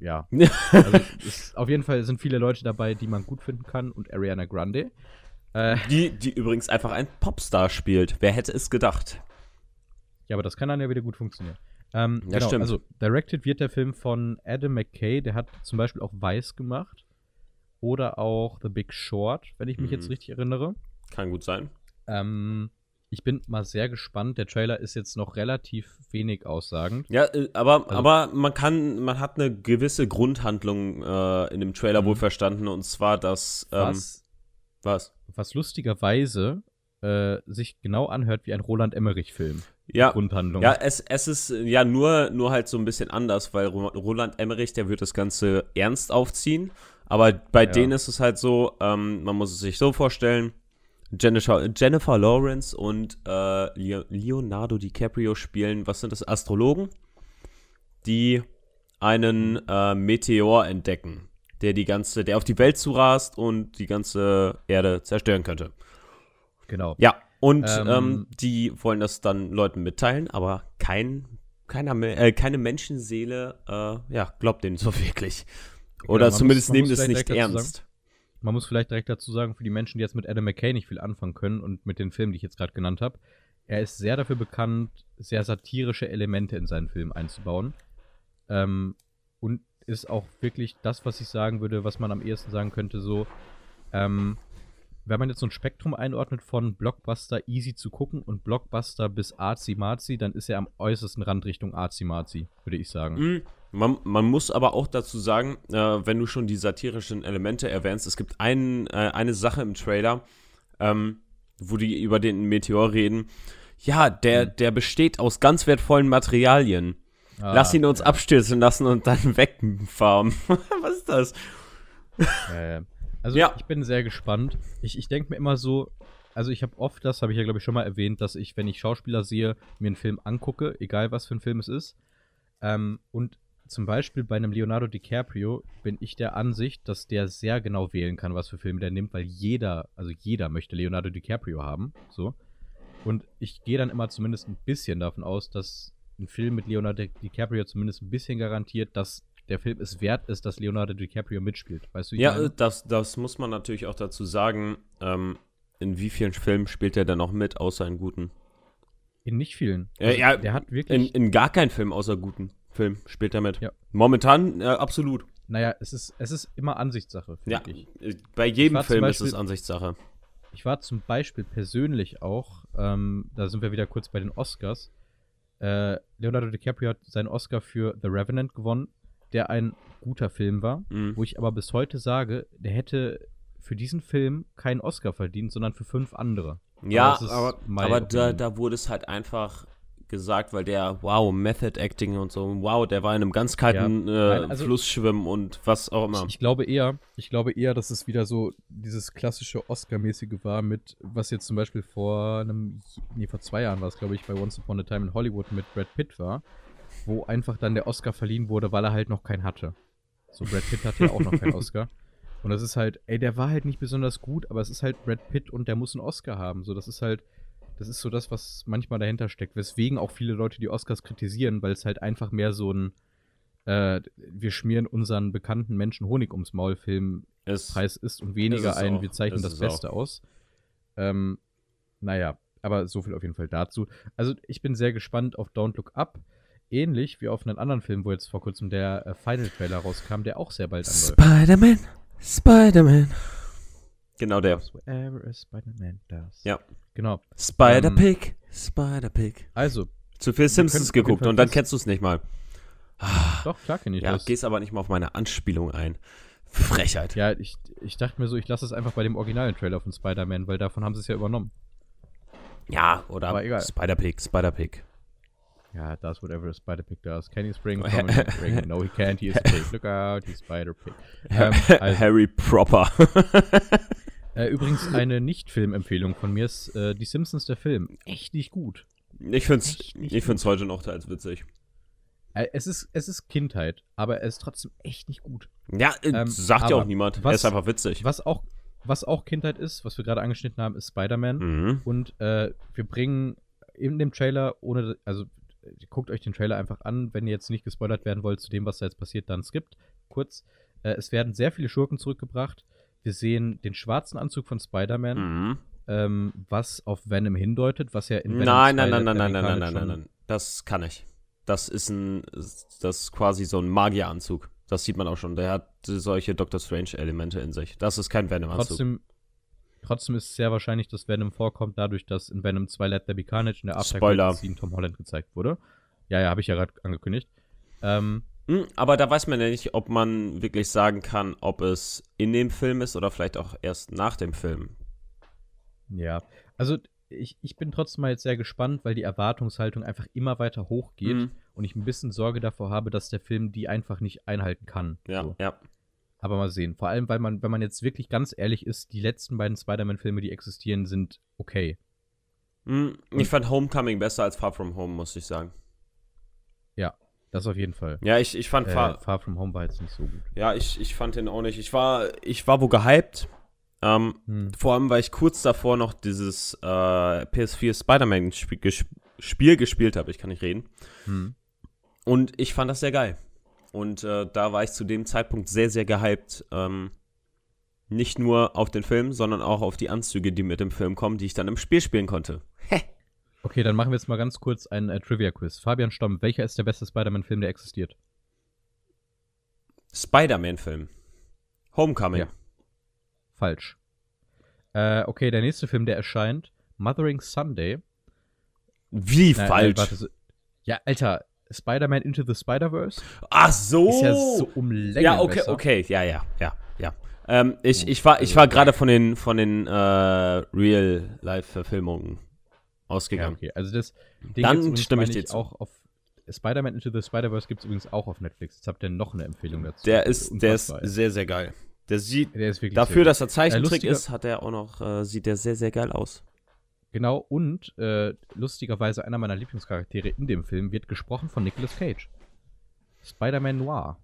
ja. also, es, auf jeden Fall sind viele Leute dabei, die man gut finden kann und Ariana Grande. Äh, Die, die übrigens einfach ein Popstar spielt. Wer hätte es gedacht? Ja, aber das kann dann ja wieder gut funktionieren. Ähm, Ja, genau, stimmt. Also, directed wird der Film von Adam McKay, der hat zum Beispiel auch Weiß gemacht. Oder auch The Big Short, wenn ich mich Mhm. jetzt richtig erinnere. Kann gut sein. Ähm, ich bin mal sehr gespannt. Der Trailer ist jetzt noch relativ wenig aussagend. Ja, äh, aber, Also- aber man kann, man hat eine gewisse Grundhandlung äh, in dem Trailer Mhm. wohl verstanden und zwar, dass ähm, Was, was? was lustigerweise äh, sich genau anhört wie ein Roland Emmerich-Film. Ja, Grundhandlung. ja, es, es ist äh, ja nur, nur halt so ein bisschen anders, weil Ro- Roland Emmerich, der wird das Ganze ernst aufziehen, aber bei Ja. denen ist es halt so, ähm, man muss es sich so vorstellen, Jennifer, Jennifer Lawrence und äh, Leo- Leonardo DiCaprio spielen, was sind das, Astrologen, die einen äh, Meteor entdecken, der die ganze, der auf die Welt zurast und die ganze Erde zerstören könnte. Genau. Ja, und Ähm, ähm, die wollen das dann Leuten mitteilen, aber kein, keiner, äh, keine Menschenseele äh, ja, glaubt denen so wirklich. Oder muss- zumindest nehmen muss das vielleicht nicht ernst. Man muss vielleicht direkt dazu sagen, für die Menschen, die jetzt mit Adam McKay nicht viel anfangen können und mit den Filmen, die ich jetzt gerade genannt habe, er ist sehr dafür bekannt, sehr satirische Elemente in seinen Film einzubauen. Ähm, und ist auch wirklich das, was ich sagen würde, was man am ehesten sagen könnte, so, ähm, wenn man jetzt so ein Spektrum einordnet von Blockbuster easy zu gucken und Blockbuster bis Arzi-Marzi, dann ist er am äußersten Rand Richtung Arzi-Marzi, würde ich sagen. Mm, Man, man muss aber auch dazu sagen, äh, wenn du schon die satirischen Elemente erwähnst, es gibt ein, äh, eine Sache im Trailer, ähm, wo die über den Meteor reden. Ja, der, der besteht aus ganz wertvollen Materialien. Ah, Lass ihn uns ja. abstürzen lassen und dann wegfahren. Was ist das? Also Ja. ich bin sehr gespannt. Ich, ich denke mir immer so, also ich habe oft, das habe ich ja glaube ich schon mal erwähnt, dass ich, wenn ich Schauspieler sehe, mir einen Film angucke, egal was für ein Film es ist. Ähm, und zum Beispiel bei einem Leonardo DiCaprio bin ich der Ansicht, dass der sehr genau wählen kann, was für Filme der nimmt, weil jeder, also jeder möchte Leonardo DiCaprio haben. So. Und ich gehe dann immer zumindest ein bisschen davon aus, dass ein Film mit Leonardo DiCaprio zumindest ein bisschen garantiert, dass der Film es wert ist, dass Leonardo DiCaprio mitspielt. Weißt du, Ja, meine? das, das muss man natürlich auch dazu sagen. Ähm, in wie vielen Filmen spielt er denn noch mit, außer in guten? in nicht vielen. Also, ja, der hat In, wirklich. in gar keinen Film außer guten Film spielt er mit. Ja. Momentan äh, absolut. naja, es ist, es ist immer Ansichtssache, finde Ja, ich. bei jedem Film ist Beispiel- es Ansichtssache. Ich war zum Beispiel persönlich auch, ähm, da sind wir wieder kurz bei den Oscars. Äh, Leonardo DiCaprio hat seinen Oscar für The Revenant gewonnen, der ein guter Film war, Mhm. wo ich aber bis heute sage, der hätte für diesen Film keinen Oscar verdient, sondern für fünf andere. Ja, ist aber, my aber da, da wurde es halt einfach gesagt, weil der, wow, Method Acting und so, wow, der war in einem ganz kalten Ja. äh, Nein, also- Fluss schwimmen und was auch immer. Ich, ich glaube eher, ich glaube eher, dass es wieder so dieses klassische Oscar-mäßige war mit, was jetzt zum Beispiel vor einem, nee, vor zwei Jahren war es, glaube ich, bei Once Upon a Time in Hollywood mit Brad Pitt war, wo einfach dann der Oscar verliehen wurde, weil er halt noch keinen hatte. So, Brad Pitt hatte ja auch noch keinen Oscar. Und das ist halt, ey, der war halt nicht besonders gut, aber es ist halt Brad Pitt und der muss einen Oscar haben. So, das ist halt, das ist so das, was manchmal dahinter steckt. Weswegen auch viele Leute die Oscars kritisieren, weil es halt einfach mehr so ein, äh, wir schmieren unseren bekannten Menschen Honig ums Maul Film Es, Preis ist und weniger Ist ein, auch. wir zeichnen das es Beste aus. Ähm, naja, aber so viel auf jeden Fall dazu. Also ich bin sehr gespannt auf Don't Look Up. Ähnlich wie auf einen anderen Film, wo jetzt vor kurzem der äh, Final Trailer rauskam, der auch sehr bald anläuft. Spider-Man, Spider-Man. Genau der. Whatever a Spider-Man does. Ja. Genau. Spider-Pig, Spider-Pig. Also, Zu viel Simpsons geguckt und dann kennst du es nicht mal. doch, klar kenne ich Ja, das. gehst aber nicht mal auf meine Anspielung ein. Frechheit. Ja, ich, ich dachte mir so, ich lasse es einfach bei dem originalen Trailer von Spider-Man, weil davon haben sie es ja übernommen. Ja, oder Aber egal. Spider-Pig, Spider-Pig. Ja, does whatever Spider-Pig does. Can he spring from a ring? No, he can't. He is a pig. Look out, he's Spider-Pig. Ähm, also, Harry Proper. äh, übrigens, eine Nicht-Film-Empfehlung von mir ist äh, Die Simpsons, der Film. Echt nicht gut. ich find's, Echt nicht ich find's heute noch teils witzig. Äh, es, ist, es ist Kindheit, aber er ist trotzdem echt nicht gut. Ja, äh, Ähm, sagt ja auch niemand. was- er ist einfach witzig. Was auch, was auch Kindheit ist, was wir gerade angeschnitten haben, ist Spider-Man. Mhm. Und äh, wir bringen in dem Trailer, ohne, also guckt euch den Trailer einfach an, wenn ihr jetzt nicht gespoilert werden wollt zu dem, was da jetzt passiert, dann skippt kurz. Äh, es werden sehr viele Schurken zurückgebracht. Wir sehen den schwarzen Anzug von Spider-Man, Mhm. ähm, was auf Venom hindeutet, was ja in Venom Nein, 2 nein, nein, nein, nein, nein, nein, nein, nein, nein. Das kann ich. Das ist ein, das ist quasi so ein Magieranzug. Das sieht man auch schon. Der hat solche Doctor Strange-Elemente in sich. Das ist kein Venom-Anzug. Trotzdem, trotzdem ist es sehr wahrscheinlich, dass Venom vorkommt, dadurch, dass in Venom 2 Let There Be Carnage in der Spoiler. Scene Tom Holland gezeigt wurde. Ja, ja, habe ich ja gerade angekündigt. Ähm, Hm, aber da weiß man ja nicht, ob man wirklich sagen kann, ob es in dem Film ist oder vielleicht auch erst nach dem Film. Ja, also ich, ich bin trotzdem mal jetzt sehr gespannt, weil die Erwartungshaltung einfach immer weiter hochgeht Mhm. und ich ein bisschen Sorge davor habe, dass der Film die einfach nicht einhalten kann. Ja, So. ja. Aber mal sehen. Vor allem, weil man, wenn man jetzt wirklich ganz ehrlich ist, die letzten beiden Spider-Man-Filme, die existieren, sind okay. Hm, ich fand Homecoming besser als Far From Home, muss ich sagen. Das auf jeden Fall. Ja, ich, ich fand Äh, Far, Far From Home war jetzt nicht so gut. ja, ich, ich fand den auch nicht. Ich war, ich war wo gehypt. Ähm, Hm. Vor allem, weil ich kurz davor noch dieses äh, PS4 Spider-Man-Spiel gesp Spiel gespielt habe. Ich kann nicht reden. Hm. Und ich fand das sehr geil. Und äh, da war ich zu dem Zeitpunkt sehr, sehr gehypt. Ähm, nicht nur auf den Film, sondern auch auf die Anzüge, die mit dem Film kommen, die ich dann im Spiel spielen konnte. Okay, dann machen wir jetzt mal ganz kurz einen äh, Trivia-Quiz. Fabian Stomm, welcher ist der beste Spider-Man-Film, der existiert? Spider-Man-Film. Homecoming. Ja. Falsch. Äh, okay, der nächste Film, der erscheint, Mothering Sunday. Wie Nein, falsch? Nein, warte, so, ja, Alter, Spider-Man Into the Spider-Verse Ach so. ist ja so um Längen Oh. ja, okay, besser. okay, ja, ja, ja, ja. Ähm, ich, ich war, ich also- war gerade von den, von den äh, Real-Life-Verfilmungen Ja, ausgegangen. okay. Also das Ding Dann übrigens, stimme ich dir zu. auch auf Spider-Man Into the Spider-Verse gibt es übrigens auch auf Netflix. Jetzt habt ihr noch eine Empfehlung dazu. Der ist, der ist sehr, sehr geil. Der sieht, Der ist wirklich dafür, dass er Zeichentrick lustiger- ist, hat er auch noch, äh, sieht der sehr, sehr geil aus. Genau, und äh, lustigerweise einer meiner Lieblingscharaktere in dem Film wird gesprochen von Nicolas Cage. Spider-Man Noir.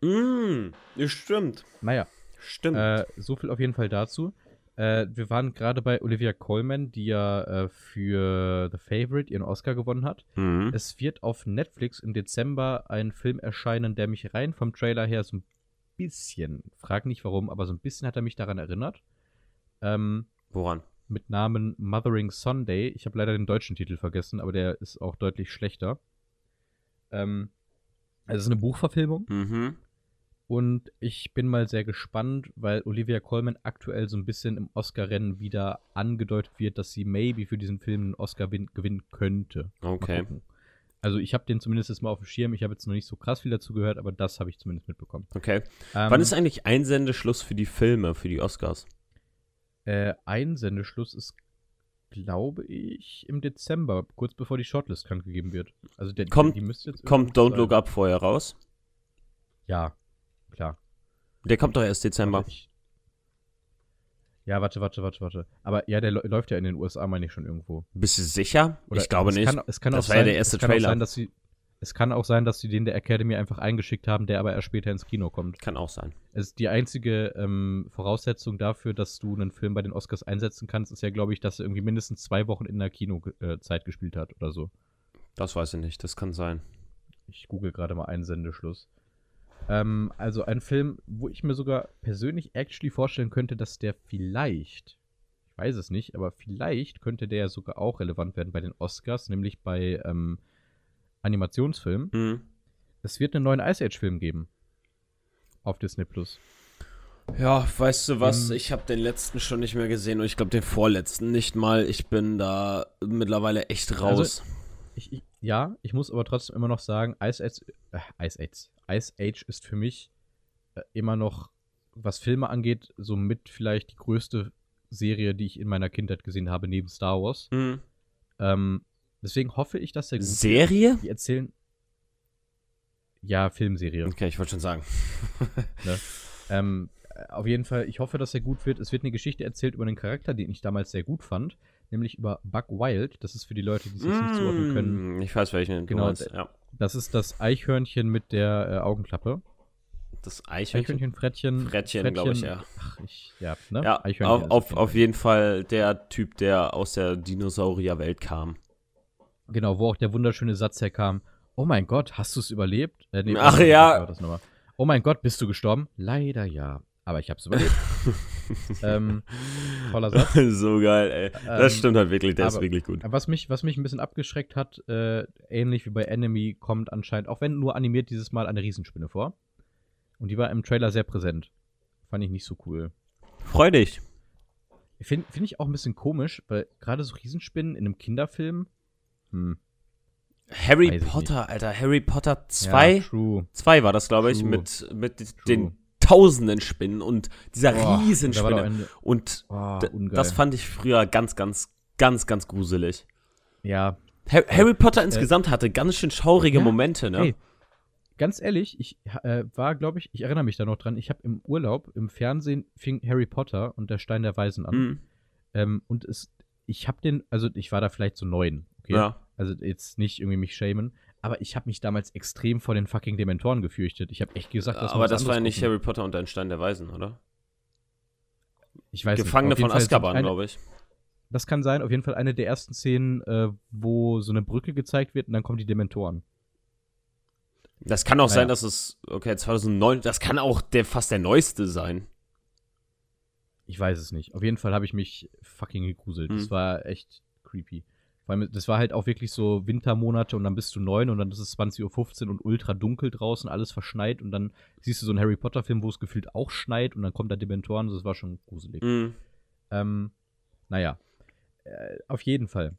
Mm, ja, stimmt. Naja, Stimmt. äh, so viel auf jeden Fall dazu. Äh, wir waren gerade bei Olivia Colman, die ja äh, für The Favorite ihren Oscar gewonnen hat. mhm. Es wird auf Netflix im Dezember ein Film erscheinen, der mich rein vom Trailer her so ein bisschen, frag nicht warum, aber so ein bisschen hat er mich daran erinnert. Ähm, Woran? mit Namen Mothering Sunday. Ich habe leider den deutschen Titel vergessen, aber der ist auch deutlich schlechter. Ähm, es ist eine Buchverfilmung Mhm. Und ich bin mal sehr gespannt, weil Olivia Colman aktuell so ein bisschen im Oscar-Rennen wieder angedeutet wird, dass sie maybe für diesen Film einen Oscar win- gewinnen könnte. Okay. Also ich habe den zumindest jetzt mal auf dem Schirm. Ich habe jetzt noch nicht so krass viel dazu gehört, aber das habe ich zumindest mitbekommen. Okay. Ähm, Wann ist eigentlich Einsendeschluss für die Filme, für die Oscars? Äh, Einsendeschluss ist, glaube ich, im Dezember, kurz bevor die Shortlist bekannt gegeben wird. Also der, Kommt- die müsste jetzt Kommt Don't Look sein. Up vorher raus? Ja, klar. Der kommt doch erst Dezember. Ich- Ja, warte, warte, warte, warte. Aber ja, der lä- läuft ja in den USA, meine ich schon irgendwo. Bist du sicher? Oder ich glaube es nicht. Kann, es kann Das auch war ja sein, der erste es kann Auch Trailer. sein, dass sie, es kann auch sein, dass sie den der Academy einfach eingeschickt haben, der aber erst später ins Kino kommt. Kann auch sein. Es ist die einzige ähm, Voraussetzung dafür, dass du einen Film bei den Oscars einsetzen kannst, ist ja, glaube ich, dass er irgendwie mindestens zwei Wochen in der Kinozeit gespielt hat oder so. Das weiß ich nicht. Das kann sein. Ich google gerade mal Einsendeschluss. Ähm, also ein Film, wo ich mir sogar persönlich actually vorstellen könnte, dass der vielleicht, ich weiß es nicht, aber vielleicht könnte der sogar auch relevant werden bei den Oscars, nämlich bei ähm, Animationsfilmen. Mhm. Es wird einen neuen Ice Age-Film geben. Auf Disney Plus. Ja, weißt du was? Ähm, ich habe den letzten schon nicht mehr gesehen und ich glaube den vorletzten nicht mal. Ich bin da mittlerweile echt raus. Ich, ich, ja, ich muss aber trotzdem immer noch sagen, Ice Age, äh, Ice Age, Ice Age ist für mich äh, immer noch, was Filme angeht, so mit vielleicht die größte Serie, die ich in meiner Kindheit gesehen habe, neben Star Wars. Mhm. Ähm, deswegen hoffe ich, dass der gut Serie? Die erzählen. Ja, Filmserie. Okay, ich wollte schon sagen. Ähm, äh, auf jeden Fall, ich hoffe, dass er gut wird. Es wird eine Geschichte erzählt über einen Charakter, den ich damals sehr gut fand, nämlich über Buck Wild. Das ist für die Leute, die es jetzt nicht zuordnen können. Mm, Ich weiß welchen Genau, meinst. Ja. Das ist das Eichhörnchen mit der äh, Augenklappe. Das Eichhörnchen. Eichhörnchen, Frettchen. Frettchen, glaube ich, ja. Ach, ich, ja, ne? Ja, Eichhörnchen auf, auf, jeden auf Fall. jeden Fall der Typ, der aus der Dinosaurierwelt kam. Genau, wo auch der wunderschöne Satz herkam. Oh mein Gott, hast du es überlebt? Äh, nee, Ach warte, ja. Oh mein Gott, bist du gestorben? Leider ja. Aber ich hab's überlebt. ähm, toller Satz. so geil, ey. Das Ähm, stimmt halt wirklich, der ist aber- wirklich gut. Was mich, was mich ein bisschen abgeschreckt hat, äh, ähnlich wie bei Enemy, kommt anscheinend, auch wenn nur animiert, dieses Mal eine Riesenspinne vor. Und die war im Trailer sehr präsent. Fand ich nicht so cool. Freu dich. Finde find ich auch ein bisschen komisch, weil gerade so Riesenspinnen in einem Kinderfilm. Hm. Harry Potter, Alter. Harry Potter 2? Ja, true. 2 war das, glaube ich, mit, mit True. den tausenden Spinnen und dieser Boah, Riesenspinne. eine- Und Oh, das fand ich früher ganz, ganz, ganz, ganz gruselig. Ja, Ha Harry Potter insgesamt hatte ganz schön schaurige ja, Momente, ne? ey, ganz ehrlich, ich äh, war, glaube ich, ich erinnere mich da noch dran, ich habe im Urlaub, im Fernsehen fing Harry Potter und der Stein der Weisen an. Mhm. Ähm, und es, ich habe den, also ich war da vielleicht so neun, okay? Ja. Also jetzt nicht irgendwie mich schämen, aber ich habe mich damals extrem vor den fucking Dementoren gefürchtet. Ich habe echt gesagt, dass Aber das war ja nicht gucken. Harry Potter und ein Stein der Weisen, oder? Ich weiß Gefangene nicht. Jeden von Azkaban, glaube ich. Das kann sein, auf jeden Fall eine der ersten Szenen, äh, wo so eine Brücke gezeigt wird und dann kommen die Dementoren. Das kann auch Naja. sein, dass es, okay, 2009, das kann auch der, fast der neueste sein. Ich weiß es nicht. Auf jeden Fall habe ich mich fucking gegruselt. Das Mhm. war echt creepy. Allem, das war halt auch wirklich so Wintermonate und dann bist du neun und dann ist es 20.15 Uhr und ultra dunkel draußen, alles verschneit und dann siehst du so einen Harry Potter-Film, wo es gefühlt auch schneit und dann kommt da Dementoren, das war schon gruselig. Mhm. Ähm, naja, äh, auf jeden Fall.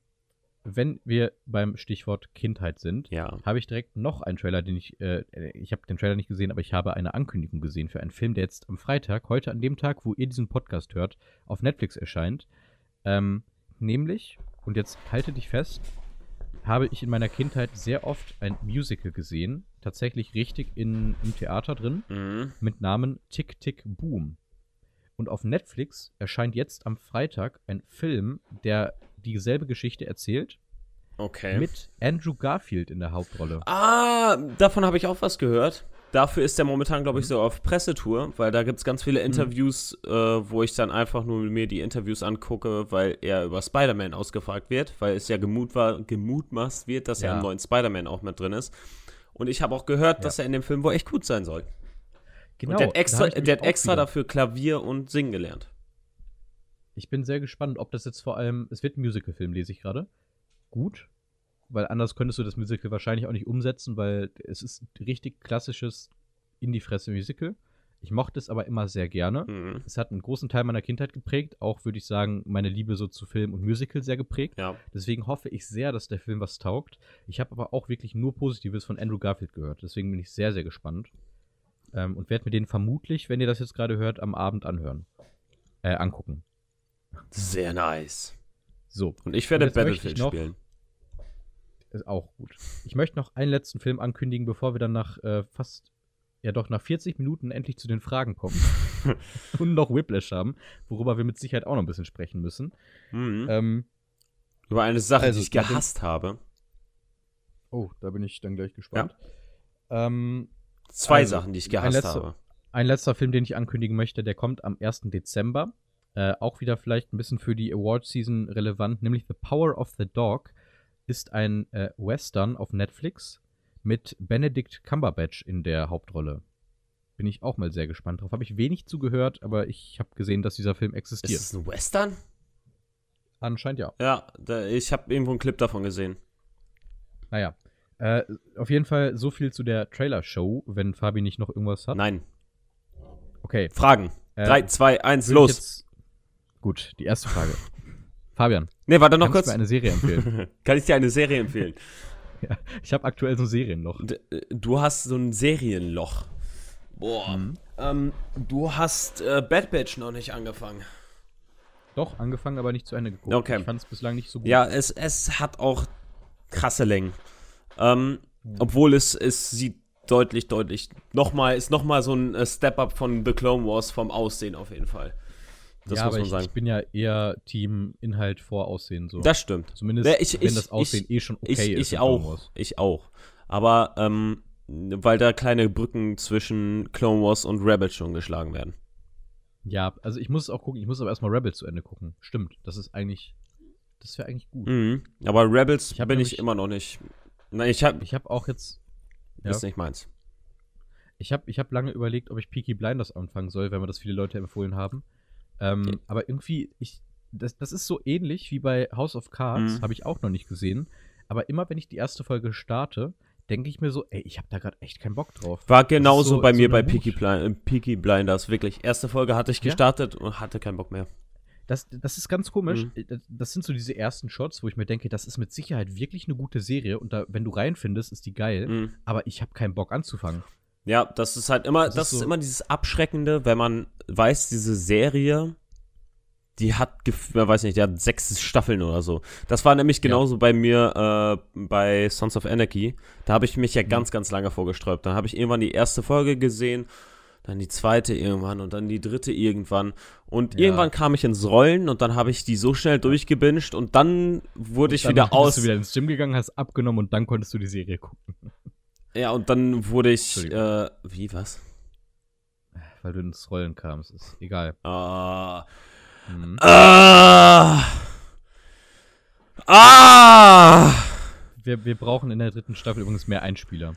Wenn wir beim Stichwort Kindheit sind, Ja. habe ich direkt noch einen Trailer, den ich, äh, ich habe den Trailer nicht gesehen, aber ich habe eine Ankündigung gesehen für einen Film, der jetzt am Freitag, heute an dem Tag, wo ihr diesen Podcast hört, auf Netflix erscheint. Ähm, nämlich, und jetzt halte dich fest, habe ich in meiner Kindheit sehr oft ein Musical gesehen, tatsächlich richtig in, im Theater drin, Mhm. mit Namen Tick Tick Boom. Und auf Netflix erscheint jetzt am Freitag ein Film, der dieselbe Geschichte erzählt, Okay. mit Andrew Garfield in der Hauptrolle. Ah, davon habe ich auch was gehört. Dafür ist er momentan, glaube ich, so auf Pressetour, weil da gibt es ganz viele Interviews, äh, wo ich dann einfach nur mir die Interviews angucke, weil er über Spider-Man ausgefragt wird, weil es ja gemut war, gemutmaßt wird, dass er Ja. im neuen Spider-Man auch mit drin ist. Und ich habe auch gehört, dass er in dem Film wohl echt gut sein soll. Genau. und der hat extra, der hat extra dafür Klavier und Singen gelernt. Ich bin sehr gespannt, ob das jetzt vor allem, es wird ein Musicalfilm, lese ich gerade. Gut, weil anders könntest du das Musical wahrscheinlich auch nicht umsetzen, weil es ist ein richtig klassisches in die Fresse Musical. Ich mochte es aber immer sehr gerne. Mhm. Es hat einen großen Teil meiner Kindheit geprägt, auch würde ich sagen, meine Liebe so zu Film und Musical sehr geprägt. Ja. Deswegen hoffe ich sehr, dass der Film was taugt. Ich habe aber auch wirklich nur Positives von Andrew Garfield gehört. Deswegen bin ich sehr, sehr gespannt. Ähm, und werde mir den vermutlich, wenn ihr das jetzt gerade hört, am Abend anhören. Äh, angucken. Sehr nice. So. Und ich werde Battlefield spielen. Ist auch gut. Ich möchte noch einen letzten Film ankündigen, bevor wir dann nach äh, fast, ja doch, nach 40 Minuten endlich zu den Fragen kommen. und noch Whiplash haben, worüber wir mit Sicherheit auch noch ein bisschen sprechen müssen. Mhm. Ähm, Über eine Sache, also, die ich gehasst habe. oh, da bin ich dann gleich gespannt. Ähm, Zwei Also, Sachen, die ich ein gehasst letzter- habe. ein letzter Film, den ich ankündigen möchte, der kommt am 1. Dezember. Äh, auch wieder vielleicht ein bisschen für die Award-Season relevant, nämlich The Power of the Dog ist ein äh, Western auf Netflix mit Benedict Cumberbatch in der Hauptrolle. Bin ich auch mal sehr gespannt drauf. Habe ich wenig zugehört, aber ich habe gesehen, dass dieser Film Ist existiert. es ein Western? Anscheinend ja. Ja, da, ich habe irgendwo einen Clip davon gesehen. Naja. Äh, auf jeden Fall so viel zu der Trailer-Show, wenn Fabi nicht noch irgendwas hat. Nein. Okay. Fragen. Äh, 3, 2, 1, Will ich los. Jetzt... Gut, die erste Frage. Fabian, Nee, warte noch kannst du kurz. mir eine Serie empfehlen? Kann ich dir eine Serie empfehlen? ja, ich habe aktuell so ein Serienloch. D äh, du hast so ein Serienloch. Boah. Mhm. Ähm, du hast äh, Bad Batch noch nicht angefangen. Doch, angefangen, aber nicht zu Ende geguckt. Okay. Ich fand es bislang nicht so gut. Ja, es, es hat auch krasse Längen. Ähm, obwohl es, es sieht deutlich, deutlich nochmal, ist nochmal so ein äh, Step-Up von The Clone Wars vom Aussehen auf jeden Fall. Das ja, muss aber man ich, sagen. ich bin ja eher Team Inhalt vor Aussehen. So. das stimmt. Zumindest, Ja, ich- wenn ich- das Aussehen eh schon okay ich, ist. ich auch. Wars. Ich auch. Aber ähm, weil da kleine Brücken zwischen Clone Wars und Rebels schon geschlagen werden. Ja, also ich muss es auch gucken. Ich muss aber erstmal Rebels zu Ende gucken. Stimmt, das ist eigentlich. Das wäre eigentlich gut. Mhm. Aber Rebels Ich bin ich immer noch nicht. Nein, ich habe Ich habe auch jetzt. Ja, ist nicht meins. ich habe ich hab lange überlegt, ob ich Peaky Blinders anfangen soll, wenn mir das viele Leute empfohlen haben. Ähm, Ja. Aber irgendwie, ich, das, das ist so ähnlich wie bei House of Cards, Mhm. habe ich auch noch nicht gesehen. Aber immer wenn ich die erste Folge starte, denke ich mir so, ey, ich habe da gerade echt keinen Bock drauf. War genauso so- bei so mir bei. Peaky, Blind, äh, Peaky Blinders, wirklich. Erste Folge hatte ich Ja? gestartet und hatte keinen Bock mehr. Das, das ist ganz komisch. Mhm. Das, das sind so diese ersten Shots, wo ich mir denke, das ist mit Sicherheit wirklich eine gute Serie und da, wenn du reinfindest, ist die geil. Mhm. Aber ich habe keinen Bock anzufangen. Ja, das ist halt immer, Das das, ist ist so- immer dieses Abschreckende, wenn man weiß, diese Serie, die hat, man weiß nicht, die hat sechs Staffeln oder so. Das war nämlich genauso bei mir äh, bei Sons of Anarchy. Da habe ich mich ja Mhm. ganz, ganz lange vorgesträubt. Dann habe ich irgendwann die erste Folge gesehen, dann die zweite irgendwann und dann die dritte irgendwann. Und Ja. irgendwann kam ich ins Rollen und dann habe ich die so schnell durchgebinged und dann wurde ich Dann wieder bist aus. du wieder ins Gym gegangen, hast abgenommen und dann konntest du die Serie gucken. Ja, und dann wurde ich, äh, wie, was? Weil du ins Rollen kamst. Ist egal. Ah. Mhm. Ah! Ah! Wir, wir brauchen in der dritten Staffel übrigens mehr Einspieler.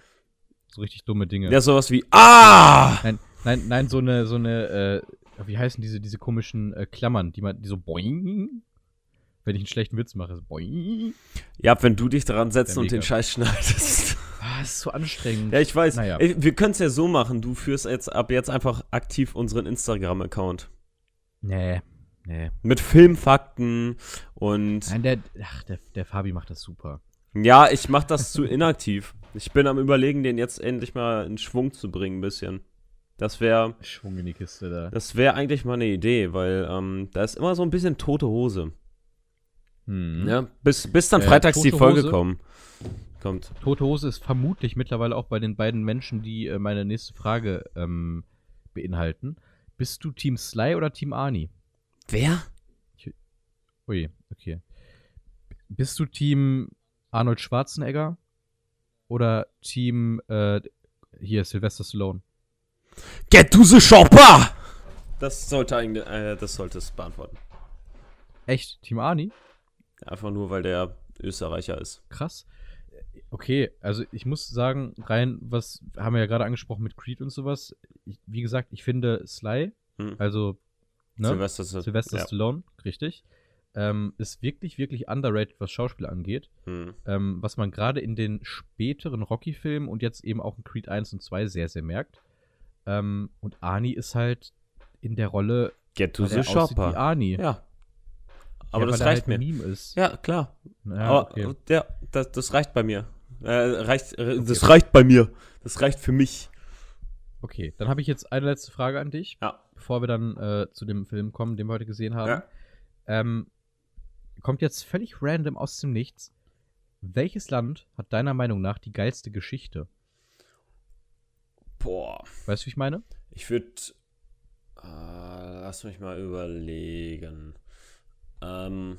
So richtig dumme Dinge. Ja, sowas wie Ah! Nein, nein, nein, so eine, so eine, äh, wie heißen diese, diese komischen äh, Klammern, die man, die so boing, wenn ich einen schlechten Witz mache, so boing. Ja, wenn du dich dran setzt und den. Scheiß schneidest. Ah, das ist so anstrengend. ja, ich weiß. Naja. Wir können es ja so machen. Du führst jetzt ab jetzt einfach aktiv unseren Instagram-Account. Nee, nee. Mit Filmfakten und. Nein, der, ach, der, der Fabi macht das super. Ja, ich mach das zu inaktiv. Ich bin am überlegen, den jetzt endlich mal in Schwung zu bringen, ein bisschen. Das wäre. Schwung in die Kiste da. Das wäre eigentlich mal eine Idee, weil ähm, da ist immer so ein bisschen tote Hose. Hm. Ja, bis, bis dann Äh, freitags die Folge Hose? kommen. Kommt. Tote Hose ist vermutlich mittlerweile auch bei den beiden Menschen, die äh, meine nächste Frage ähm, beinhalten. Bist du Team Sly oder Team Arnie? Wer? Ui, okay. Bist du Team Arnold Schwarzenegger oder Team äh, hier Sylvester Stallone? Get to the shopper! Das sollte eigentlich, äh, das sollte es beantworten. Echt? Team Arnie? Einfach nur, weil der Österreicher ist. Krass. Okay, also ich muss sagen, rein, was haben wir ja gerade angesprochen mit Creed und sowas. Ich, wie gesagt, ich finde Sly, Hm. also ne, Sylvester, Sylvester ja. Stallone, richtig, ähm, ist wirklich, wirklich underrated, was Schauspiel angeht. Hm. Ähm, was man gerade in den späteren Rocky-Filmen und jetzt eben auch in Creed 1 und 2 sehr, sehr merkt. Ähm, und Arnie ist halt in der Rolle, Get to the er shopper. Arnie. Ja. Aber ja, das reicht halt mir. Meme ist. Ja, klar. Ja, Aber okay. ja, das, das reicht bei mir. Äh, reicht, äh, Das reicht bei mir. Das reicht für mich. okay, dann habe ich jetzt eine letzte Frage an dich. Ja. bevor wir dann äh, zu dem Film kommen, den wir heute gesehen haben. Ja. Ähm, kommt jetzt völlig random aus dem Nichts. Welches Land hat deiner Meinung nach die geilste Geschichte? Boah. Weißt du, wie ich meine? Ich würde. Äh, lass mich mal überlegen. Ähm,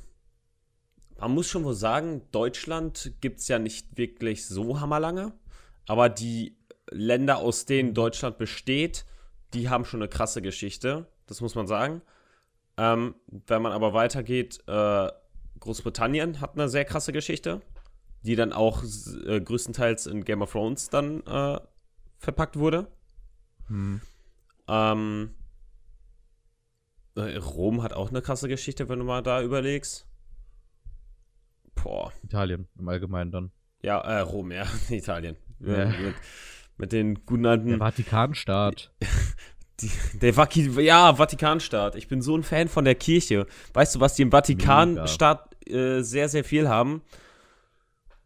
man muss schon wohl sagen, Deutschland gibt es ja nicht wirklich so hammerlange. Aber die Länder, aus denen Deutschland besteht, die haben schon eine krasse Geschichte. Das muss man sagen. Ähm, wenn man aber weitergeht, äh, Großbritannien hat eine sehr krasse Geschichte, die dann auch äh, größtenteils in Game of Thrones dann äh, verpackt wurde. Hm. Ähm, äh, Rom hat auch eine krasse Geschichte, wenn du mal da überlegst. Boah. Italien im Allgemeinen dann. Ja, äh, Rom, ja, Italien. Ja. Mit, mit den guten alten. Der Vatikanstaat. Die, der Vaki ja, Vatikanstaat. Ich bin so ein Fan von der Kirche. Weißt du, was die im Vatikanstaat äh, sehr, sehr viel haben?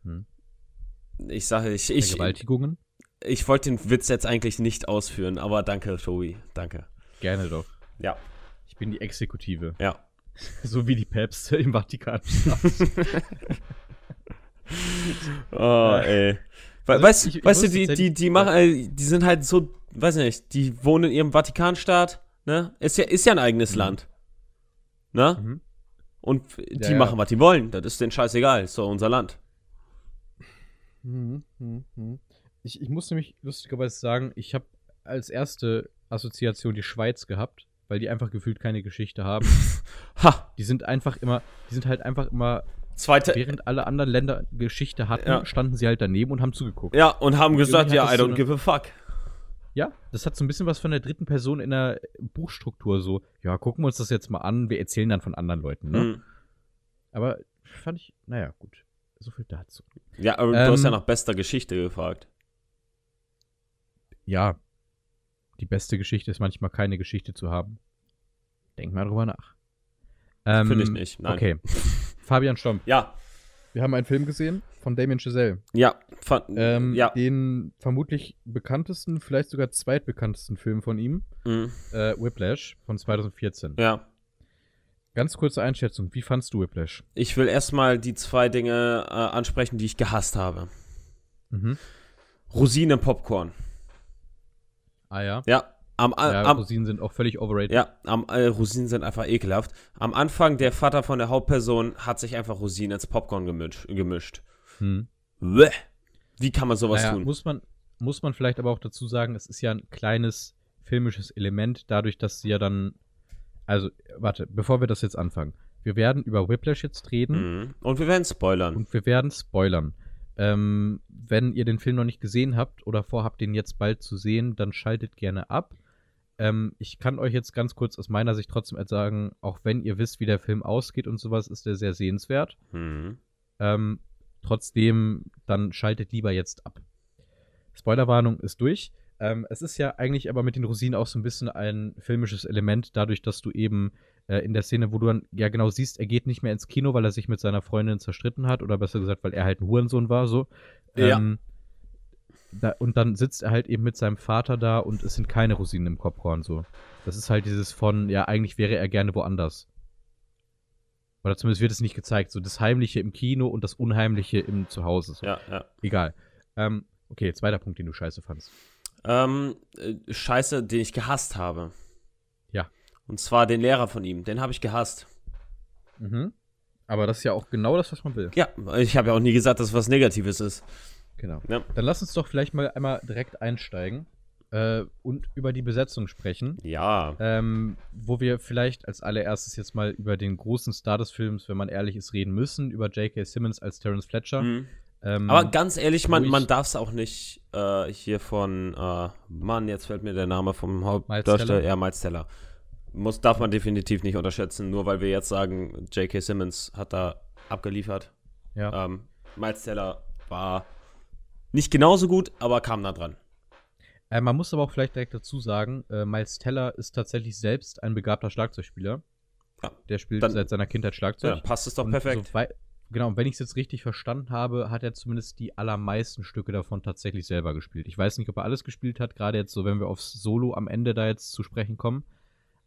Hm. Ich sage, ich, ich, Vergewaltigungen? ich wollte den Witz jetzt eigentlich nicht ausführen, aber danke, Tobi. Danke. Gerne doch. Ja, Ich bin die Exekutive. ja. so wie die Päpste im Vatikanstaat. Oh, ey. Also weißt ich- ich weißt du, die, die, die machen, äh, die sind halt so, weiß nicht, die wohnen in ihrem Vatikanstaat, ne? Ist ja, ist ja ein eigenes Mhm. Land. Ne? Mhm. Und die Ja, ja. machen, was die wollen. Das ist denen scheißegal. Ist doch unser Land. Mhm, mhm, mhm. Ich, ich muss nämlich lustigerweise sagen, ich habe als erste Assoziation die Schweiz gehabt, weil die einfach gefühlt keine Geschichte haben. Ha! Die sind einfach immer, die sind halt einfach immer, Zweite. während alle anderen Länder Geschichte hatten, Ja. standen sie halt daneben und haben zugeguckt. Ja, und haben gesagt, irgendwie ja, I so don't eine- give a fuck. Ja, das hat so ein bisschen was von der dritten Person in der Buchstruktur so. Ja, gucken wir uns das jetzt mal an, wir erzählen dann von anderen Leuten, ne? Hm. Aber fand ich, naja, gut. So viel dazu. Ja, aber du hast ja Ähm, nach bester Geschichte gefragt. Ja, die beste Geschichte ist manchmal keine Geschichte zu haben. Denk mal drüber nach. Ähm, Finde ich nicht, nein. Okay. Fabian Stomp, Ja, wir haben einen Film gesehen von Damien Chazelle. ja, Ähm, ja. Den vermutlich bekanntesten, vielleicht sogar zweitbekanntesten Film von ihm, Mhm. äh, Whiplash von 2014. Ja. Ganz kurze Einschätzung, wie fandst du Whiplash? Ich will erstmal die zwei Dinge äh, ansprechen, die ich gehasst habe. Mhm. Rosinen im Popcorn. Ah ja. Ja, am, Ja, am, Rosinen sind auch völlig overrated. ja, am äh, Rosinen sind einfach ekelhaft. Am Anfang, der Vater von der Hauptperson hat sich einfach Rosinen ins Popcorn gemischt. gemischt. Hm. Bäh. Wie kann man sowas naja, tun? Muss man, muss man vielleicht aber auch dazu sagen, es ist ja ein kleines filmisches Element, dadurch, dass sie ja dann. Also, warte, bevor wir das jetzt anfangen. Wir werden über Whiplash jetzt reden Mhm. Und wir werden spoilern. und wir werden spoilern. Ähm, wenn ihr den Film noch nicht gesehen habt oder vorhabt, den jetzt bald zu sehen, dann schaltet gerne ab. Ähm, ich kann euch jetzt ganz kurz aus meiner Sicht trotzdem sagen, auch wenn ihr wisst, wie der Film ausgeht und sowas, ist der sehr sehenswert. Mhm. Ähm, trotzdem, dann schaltet lieber jetzt ab. Spoilerwarnung ist durch. Ähm, es ist ja eigentlich aber mit den Rosinen auch so ein bisschen ein filmisches Element, dadurch, dass du eben äh, in der Szene, wo du dann ja genau siehst, er geht nicht mehr ins Kino, weil er sich mit seiner Freundin zerstritten hat, oder besser gesagt, weil er halt ein Hurensohn war, so. Ja. Ähm, da, und dann sitzt er halt eben mit seinem Vater da und es sind keine Rosinen im Popcorn, so. Das ist halt dieses von, ja, eigentlich wäre er gerne woanders. Oder zumindest wird es nicht gezeigt. So das Heimliche im Kino und das Unheimliche im Zuhause. So. Ja, ja. Egal. Ähm, okay, zweiter Punkt, den du scheiße fandst. Ähm, äh, Scheiße, den ich gehasst habe. Und zwar den Lehrer von ihm. Den habe ich gehasst. Mhm. Aber das ist ja auch genau das, was man will. Ja, ich habe ja auch nie gesagt, dass es was Negatives ist. Genau. Ja. Dann lass uns doch vielleicht mal einmal direkt einsteigen äh, und über die Besetzung sprechen. Ja. Ähm, wo wir vielleicht als allererstes jetzt mal über den großen Star des Films, wenn man ehrlich ist, reden müssen, über J.K. Simmons als Terence Fletcher. Mhm. Ähm, Aber ganz ehrlich, man, man darf es auch nicht äh, hier von, äh, Mann, jetzt fällt mir der Name vom Teller? Hauptdarsteller, ja, Miles Teller. Muss, darf man definitiv nicht unterschätzen, nur weil wir jetzt sagen, J.K. Simmons hat da abgeliefert. ja. Ähm, Miles Teller war nicht genauso gut, aber kam nah dran. Äh, man muss aber auch vielleicht direkt dazu sagen, äh, Miles Teller ist tatsächlich selbst ein begabter Schlagzeugspieler. Ja, Der spielt dann- seit seiner Kindheit Ja, Schlagzeug. dann passt es doch Und perfekt. So genau, und wenn ich es jetzt richtig verstanden habe, hat er zumindest die allermeisten Stücke davon tatsächlich selber gespielt. Ich weiß nicht, ob er alles gespielt hat, gerade jetzt so, wenn wir aufs Solo am Ende da jetzt zu sprechen kommen.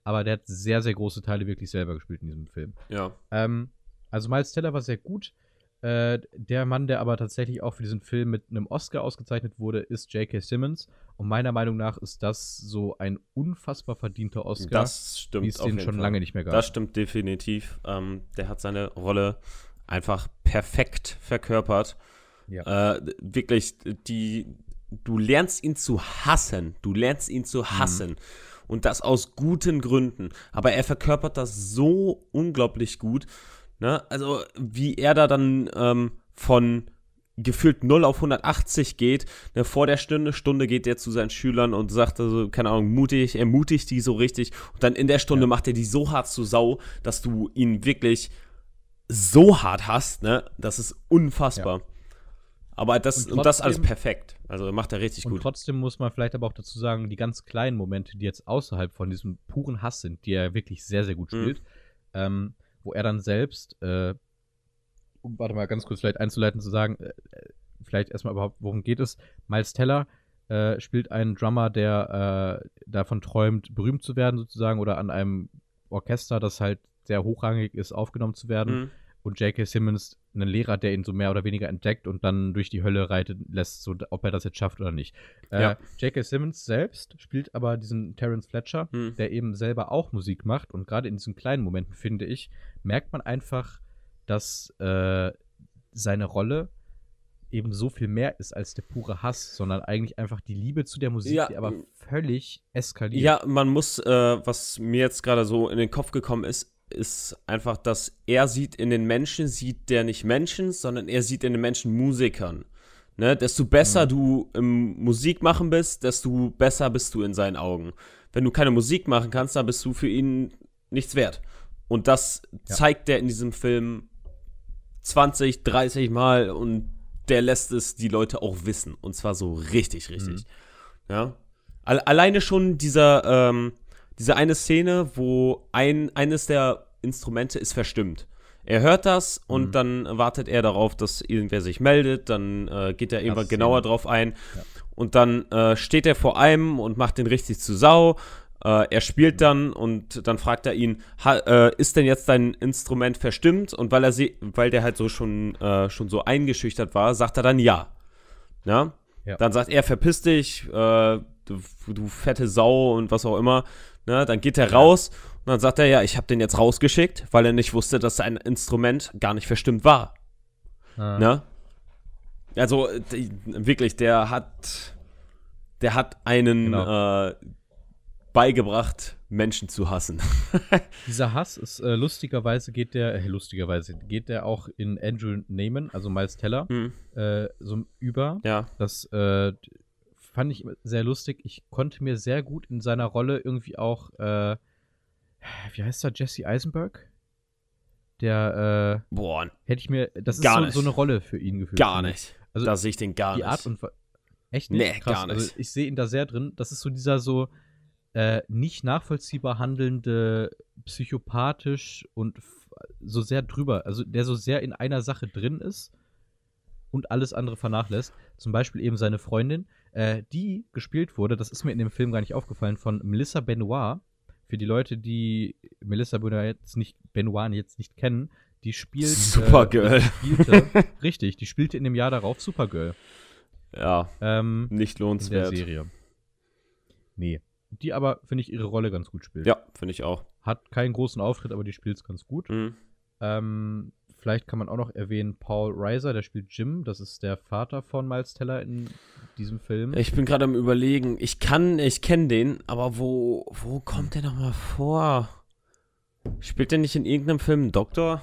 Aber der hat sehr, sehr große Teile wirklich selber gespielt in diesem Film. ja. Ähm, also Miles Teller war sehr gut. Äh, der Mann, der aber tatsächlich auch für diesen Film mit einem Oscar ausgezeichnet wurde, ist J.K. Simmons. Und meiner Meinung nach ist das so ein unfassbar verdienter Oscar, Das stimmt. wie es den schon Fall. lange nicht mehr gab. Das stimmt definitiv. Ähm, der hat seine Rolle einfach perfekt verkörpert. Ja. Äh, wirklich, die, du lernst ihn zu hassen. Du lernst ihn zu hassen. Und das aus guten Gründen. Aber er verkörpert das so unglaublich gut. Ne? Also, wie er da dann ähm, von gefühlt 0 auf 180 geht. Ne, vor der Stunde, Stunde geht er zu seinen Schülern und sagt also, keine Ahnung, mutig, ermutigt die so richtig. Und dann in der Stunde Ja. macht er die so hart zu Sau, dass du ihn wirklich so hart hast, ne? Das ist unfassbar. Aber das, Und und, das alles trotzdem- perfekt. Also macht er richtig Und gut. trotzdem muss man vielleicht aber auch dazu sagen, die ganz kleinen Momente, die jetzt außerhalb von diesem puren Hass sind, die er wirklich sehr, sehr gut Mhm. spielt, ähm, wo er dann selbst, äh, um warte mal ganz kurz vielleicht einzuleiten, zu sagen, äh, äh, vielleicht erstmal überhaupt, worum geht es? Miles Teller äh, spielt einen Drummer, der äh, davon träumt, berühmt zu werden sozusagen oder an einem Orchester, das halt sehr hochrangig ist, aufgenommen zu werden Mhm. Und J.K. Simmons einen Lehrer, der ihn so mehr oder weniger entdeckt und dann durch die Hölle reitet lässt, so ob er das jetzt schafft oder nicht. Äh, Ja. J.K. Simmons selbst spielt aber diesen Terence Fletcher, Mhm. der eben selber auch Musik macht und gerade in diesen kleinen Momenten, finde ich, merkt man einfach, dass äh, seine Rolle eben so viel mehr ist als der pure Hass, sondern eigentlich einfach die Liebe zu der Musik, Ja, die aber völlig eskaliert. Ja, man muss, äh, was mir jetzt gerade so in den Kopf gekommen ist, ist einfach, dass er sieht in den Menschen, sieht der nicht Menschen, sondern er sieht in den Menschen Musikern. Ne? Desto besser Mhm. du im Musikmachen bist, desto besser bist du in seinen Augen. Wenn du keine Musik machen kannst, dann bist du für ihn nichts wert. Und das Ja. zeigt er in diesem Film 20, 30 Mal und der lässt es die Leute auch wissen. Und zwar so richtig, richtig. Ja. Al alleine schon dieser, ähm, diese eine Szene, wo ein, eines der Instrumente ist verstimmt. Er hört das und Mhm. dann wartet er darauf, dass irgendwer sich meldet. Dann äh, geht er irgendwann genauer drauf ein. Ja. Und dann äh, steht er vor einem und macht den richtig zu Sau. Äh, er spielt dann und dann fragt er ihn, ha, äh, ist denn jetzt dein Instrument verstimmt? Und weil er sie, weil der halt so schon, äh, schon so eingeschüchtert war, sagt er dann ja. Ja? Ja. Dann sagt er, verpiss dich, äh, du, du fette Sau und was auch immer. Ne? Dann geht er raus und dann sagt er, ja, ich habe den jetzt rausgeschickt, weil er nicht wusste, dass sein Instrument gar nicht verstimmt war. Ah. Ne? Also die, wirklich, der hat, der hat einen Genau. äh, beigebracht, Menschen zu hassen. Dieser Hass ist äh, lustigerweise geht der, äh, lustigerweise geht der auch in Andrew Neyman, also Miles Teller, Hm, äh, so über. ja, Das äh, fand ich sehr lustig. Ich konnte mir sehr gut in seiner Rolle irgendwie auch, äh, wie heißt er, Jesse Eisenberg? Der, äh, boah, hätte ich mir, das ist Gar so, nicht. so eine Rolle für ihn gefühlt. gar nicht. Also da sehe ich den gar die nicht. Art und Echt nicht? Nee, Krass. gar nicht. Also ich sehe ihn da sehr drin. Das ist so dieser so äh, nicht nachvollziehbar handelnde, psychopathisch und so sehr drüber, also der so sehr in einer Sache drin ist und alles andere vernachlässt. Zum Beispiel eben seine Freundin, äh, die gespielt wurde, das ist mir in dem Film gar nicht aufgefallen, von Melissa Benoit. Für die Leute, die Melissa Benoit jetzt nicht, Benoit jetzt nicht kennen, Die spielt. Supergirl. Äh, die spielte, richtig, die spielte in dem Jahr darauf Supergirl. Ja, Ähm, nicht in der lohnenswert. Serie. Nee. Die aber, finde ich, ihre Rolle ganz gut spielt. Ja, finde ich auch. Hat keinen großen Auftritt, aber die spielt es ganz gut. Mhm. Ähm, vielleicht kann man auch noch erwähnen, Paul Reiser, der spielt Jim, das ist der Vater von Miles Teller in diesem Film. Ich bin gerade am überlegen. Ich kann, ich kenne den, aber wo, wo kommt der nochmal vor? Spielt der nicht in irgendeinem Film einen Doktor?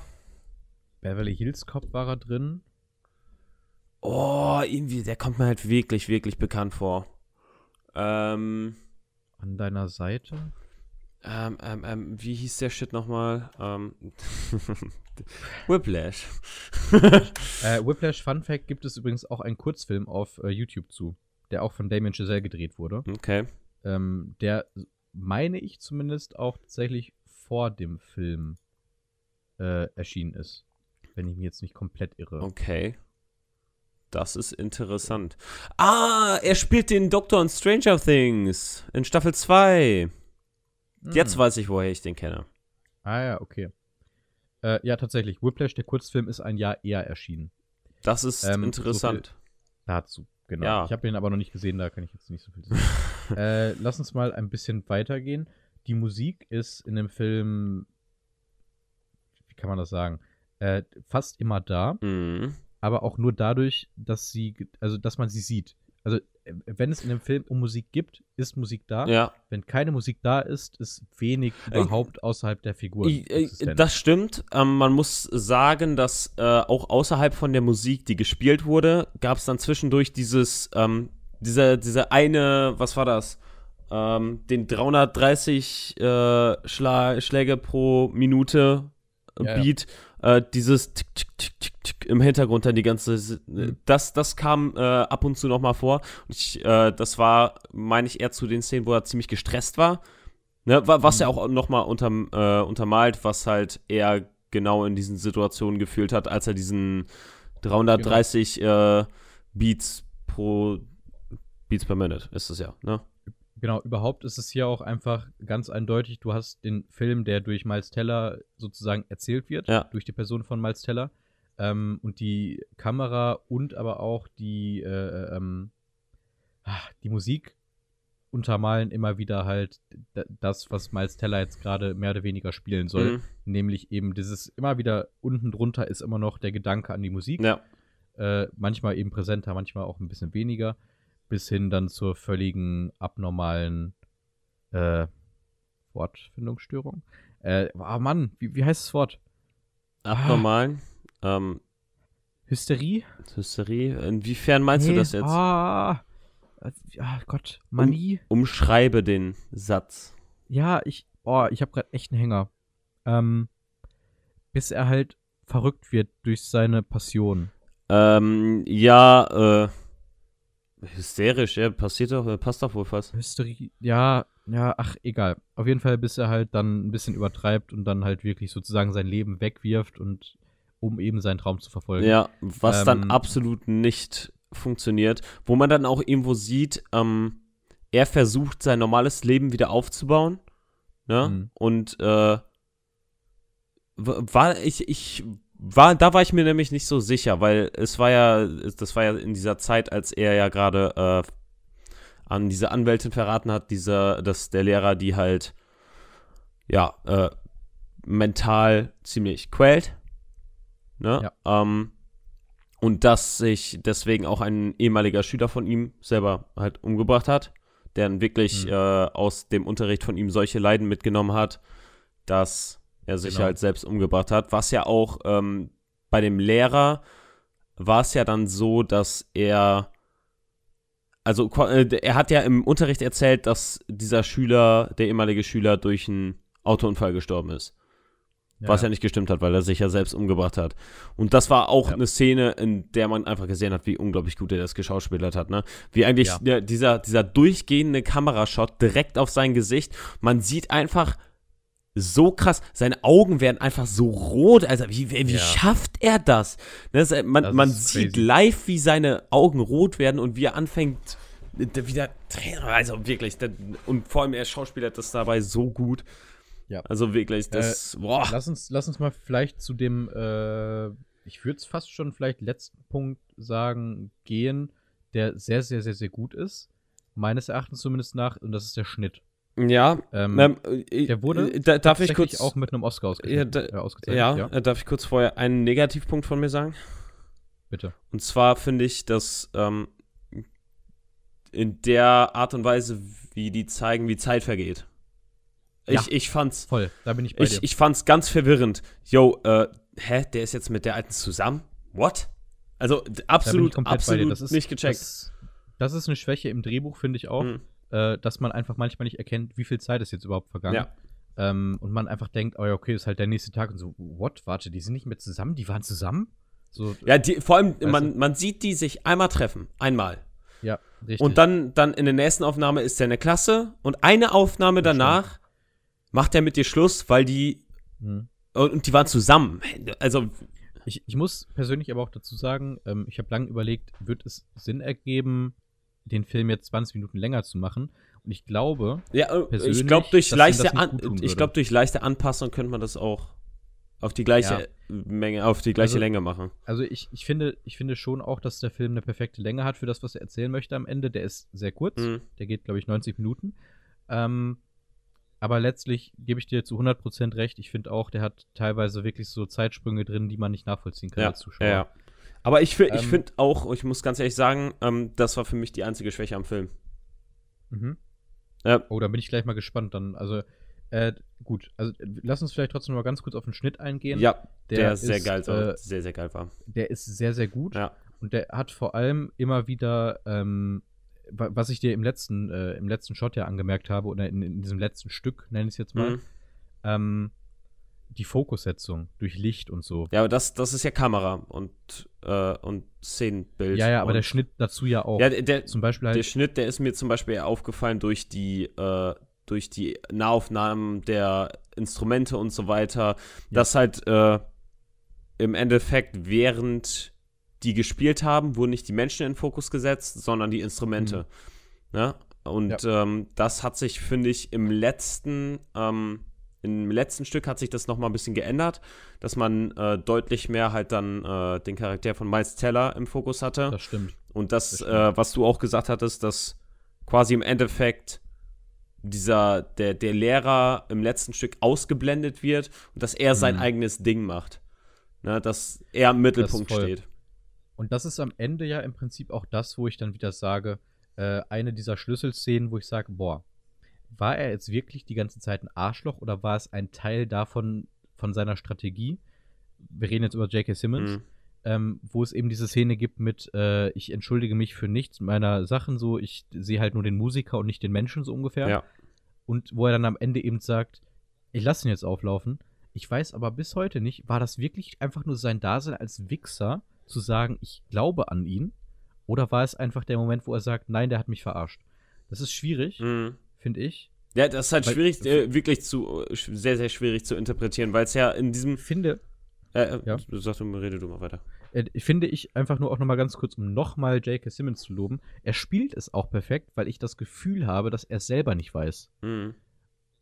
Beverly Hills Cop war er drin. Oh, irgendwie, der kommt mir halt wirklich, wirklich bekannt vor. Ähm, An deiner Seite. Ähm, ähm, ähm, wie hieß der Shit nochmal? Ähm, Whiplash. Äh, Whiplash Fun Fact gibt es übrigens auch einen Kurzfilm auf äh, YouTube zu, der auch von Damien Chazelle gedreht wurde. Okay. Ähm, der, meine ich zumindest, auch tatsächlich vor dem Film äh, erschienen ist. Wenn ich mich jetzt nicht komplett irre. Okay. Das ist interessant. Ah, er spielt den Doktor in Stranger Things in Staffel 2. Jetzt Hm. weiß ich, woher ich den kenne. Ah ja, okay. Äh, ja, tatsächlich. Whiplash, der Kurzfilm, ist ein Jahr eher erschienen. Das ist Ähm, interessant. Dazu, genau. Ja. Ich habe den aber noch nicht gesehen, da kann ich jetzt nicht so viel sagen. äh, lass uns mal ein bisschen weitergehen. Die Musik ist in dem Film, wie kann man das sagen, äh, fast immer da, Mhm. aber auch nur dadurch, dass sie, also dass man sie sieht. Also äh, wenn es in dem Film um Musik gibt, ist Musik da. Ja, Wenn keine Musik da ist, ist wenig Äh, überhaupt außerhalb der Figur. Äh, das stimmt. Ähm, man muss sagen, dass äh, auch außerhalb von der Musik, die gespielt wurde, gab es dann zwischendurch dieses, ähm, diese, diese eine, was war das? Ähm, den 330 äh, Schla Schläge pro Minute äh, Ja, ja. Äh, dieses Tick, Tick, Tick, Tick, im Hintergrund dann die ganze, äh, Mhm. das, das kam äh, ab und zu noch mal vor. Und ich, äh, das war, meine ich, eher zu den Szenen, wo er ziemlich gestresst war. Ne, wa- was Mhm. ja auch noch mal unterm, äh, untermalt, was halt er genau in diesen Situationen gefühlt hat, als er diesen 330 äh, Beats pro Beats per Minute ist es ja, ne? Genau, überhaupt ist es hier auch einfach ganz eindeutig, du hast den Film, der durch Miles Teller sozusagen erzählt wird, Ja. durch die Person von Miles Teller. Ähm, und die Kamera und aber auch die, äh, ähm, ah, die Musik untermalen immer wieder halt das, was Miles Teller jetzt gerade mehr oder weniger spielen soll. Mhm. Nämlich eben dieses immer wieder unten drunter ist immer noch der Gedanke an die Musik. Ja. Äh, manchmal eben präsenter, manchmal auch ein bisschen weniger, bis hin dann zur völligen abnormalen äh, Wortfindungsstörung. Äh, ah Mann, wie, wie heißt das Wort? Abnormalen. Ähm, Hysterie? Hysterie. Inwiefern meinst du Nee, das jetzt? Ah, ah Gott, Manie. Umschreibe den Satz. Ja, ich, oh, ich habe gerade echt einen Hänger. Ähm, bis er halt verrückt wird durch seine Passion. Ähm, ja, äh, hysterisch, ja, passiert doch, äh, passt doch wohl fast. Hysterie, ja, ja, ach, egal. Auf jeden Fall, bis er halt dann ein bisschen übertreibt und dann halt wirklich sozusagen sein Leben wegwirft und um eben seinen Traum zu verfolgen. Ja, was dann Ähm, absolut nicht funktioniert, wo man dann auch irgendwo sieht, ähm, er versucht sein normales Leben wieder aufzubauen, ne? Mhm. Und äh, war ich ich war da war ich mir nämlich nicht so sicher, weil es war ja das war ja in dieser Zeit, als er ja gerade äh, an diese Anwältin verraten hat, dieser dass der Lehrer die halt ja äh, mental ziemlich quält, ne? Ähm, und dass sich deswegen auch ein ehemaliger Schüler von ihm selber halt umgebracht hat, der dann wirklich Mhm. äh, aus dem Unterricht von ihm solche Leiden mitgenommen hat, dass er sich Genau. halt selbst umgebracht hat. Was ja auch ähm, bei dem Lehrer war es ja dann so, dass er also äh, er hat ja im Unterricht erzählt, dass dieser Schüler, der ehemalige Schüler, durch einen Autounfall gestorben ist. Was ja nicht gestimmt hat, weil er sich ja selbst umgebracht hat. Und das war auch Ja. eine Szene, in der man einfach gesehen hat, wie unglaublich gut er das geschauspielert hat. Ne? Wie eigentlich Ja. dieser, dieser durchgehende Kamerashot direkt auf sein Gesicht. Man sieht einfach so krass, seine Augen werden einfach so rot. Also wie, wie, Ja. schafft er das? Ne, das man Das man ist sieht crazy. live, wie seine Augen rot werden und wie er anfängt äh, wieder Tränen. Also wirklich. der- Und vor allem er schauspielert das dabei so gut. Ja. Also wirklich, das. Äh, boah. Lass uns, lass uns mal vielleicht zu dem, äh, ich würde es fast schon vielleicht letzten Punkt sagen, gehen, der sehr, sehr, sehr, sehr gut ist. Meines Erachtens zumindest nach, und das ist der Schnitt. Ja, ähm, ähm, der wurde äh, da, darf ich kurz auch mit einem Oscar ja, da, äh, ausgezeichnet. Ja, ja, äh, darf ich kurz vorher einen Negativpunkt von mir sagen? Bitte. Und zwar finde ich, dass ähm, in der Art und Weise, wie die zeigen, wie Zeit vergeht. Ja, ich, ich fand's. Voll, da bin ich bei ich, dir. Ich fand's ganz verwirrend. Yo, äh, hä, der ist jetzt mit der Alten zusammen? What? Also absolut, absolut nicht gecheckt. Das, das, ist eine Schwäche im Drehbuch, finde ich auch. Mhm äh, dass man einfach manchmal nicht erkennt, wie viel Zeit ist jetzt überhaupt vergangen. Ja. Ähm, und man einfach denkt, oh ja, okay, ist halt der nächste Tag und so, what, warte, die sind nicht mehr zusammen, die waren zusammen? So, ja, die, vor allem, man, man sieht die sich einmal treffen, einmal. Ja, richtig. Und dann, dann in der nächsten Aufnahme ist er eine Klasse und eine Aufnahme danach macht er mit dir Schluss, weil die hm. und die waren zusammen. Also ich, ich muss persönlich aber auch dazu sagen, ähm, ich habe lange überlegt, wird es Sinn ergeben, den Film jetzt 20 Minuten länger zu machen. Und ich glaube, ja, äh, ich glaube durch leichte, ich glaube durch leichte Anpassung könnte man das auch auf die gleiche ja. Menge, auf die gleiche also, Länge machen. Also ich, ich finde, ich finde schon auch, dass der Film eine perfekte Länge hat für das, was er erzählen möchte am Ende. Der ist sehr kurz, mhm. der geht glaube ich 90 Minuten. Ähm, aber letztlich gebe ich dir zu 100% recht. Ich finde auch, der hat teilweise wirklich so Zeitsprünge drin, die man nicht nachvollziehen kann ja, als Zuschauer. Ja, aber ich, ähm, ich finde auch, ich muss ganz ehrlich sagen, ähm, das war für mich die einzige Schwäche am Film. Mhm. Ja. Oh, da bin ich gleich mal gespannt dann. Also, äh, gut. Also, lass uns vielleicht trotzdem mal ganz kurz auf den Schnitt eingehen. Ja, der, der sehr ist, geil, äh, sehr, sehr geil war. Der ist sehr, sehr gut. Ja. Und der hat vor allem immer wieder, ähm, was ich dir im letzten, äh, im letzten Shot ja angemerkt habe, oder in, in diesem letzten Stück, nenne ich es jetzt mal, mhm. ähm, die Fokussetzung durch Licht und so. Ja, aber das, das ist ja Kamera und, äh, und Szenenbild. Ja, ja, aber der Schnitt dazu ja auch. Ja, der, zum Beispiel halt der Schnitt, der ist mir zum Beispiel aufgefallen durch die, äh, durch die Nahaufnahmen der Instrumente und so weiter, ja. dass halt äh, im Endeffekt während die gespielt haben, wurden nicht die Menschen in den Fokus gesetzt, sondern die Instrumente. Mhm. Ja? Und ja. Ähm, das hat sich, finde ich, im letzten ähm, im letzten Stück hat sich das nochmal ein bisschen geändert, dass man äh, deutlich mehr halt dann äh, den Charakter von Miles Teller im Fokus hatte. Das stimmt. Und das, das stimmt. Äh, was du auch gesagt hattest, dass quasi im Endeffekt dieser, der, der Lehrer im letzten Stück ausgeblendet wird und dass er mhm. sein eigenes Ding macht. Ne, dass er im Mittelpunkt steht. Und das ist am Ende ja im Prinzip auch das, wo ich dann wieder sage, äh, eine dieser Schlüsselszenen, wo ich sage, boah, war er jetzt wirklich die ganze Zeit ein Arschloch oder war es ein Teil davon, von seiner Strategie? Wir reden jetzt über J.K. Simmons. Mhm. Ähm, wo es eben diese Szene gibt mit, äh, ich entschuldige mich für nichts meiner Sachen so, ich sehe halt nur den Musiker und nicht den Menschen so ungefähr. Ja. Und wo er dann am Ende eben sagt, ich lasse ihn jetzt auflaufen. Ich weiß aber bis heute nicht, war das wirklich einfach nur sein Dasein als Wichser, zu sagen, ich glaube an ihn? Oder war es einfach der Moment, wo er sagt, nein, der hat mich verarscht? Das ist schwierig. Mhm finde ich. Ja, das ist halt weil, schwierig, äh, wirklich zu, sehr, sehr schwierig zu interpretieren, weil es ja in diesem. Finde. Äh, äh ja. Du sagst, rede du mal weiter. Äh, finde ich einfach nur auch nochmal ganz kurz, um nochmal J.K. Simmons zu loben. Er spielt es auch perfekt, weil ich das Gefühl habe, dass er es selber nicht weiß. Mhm.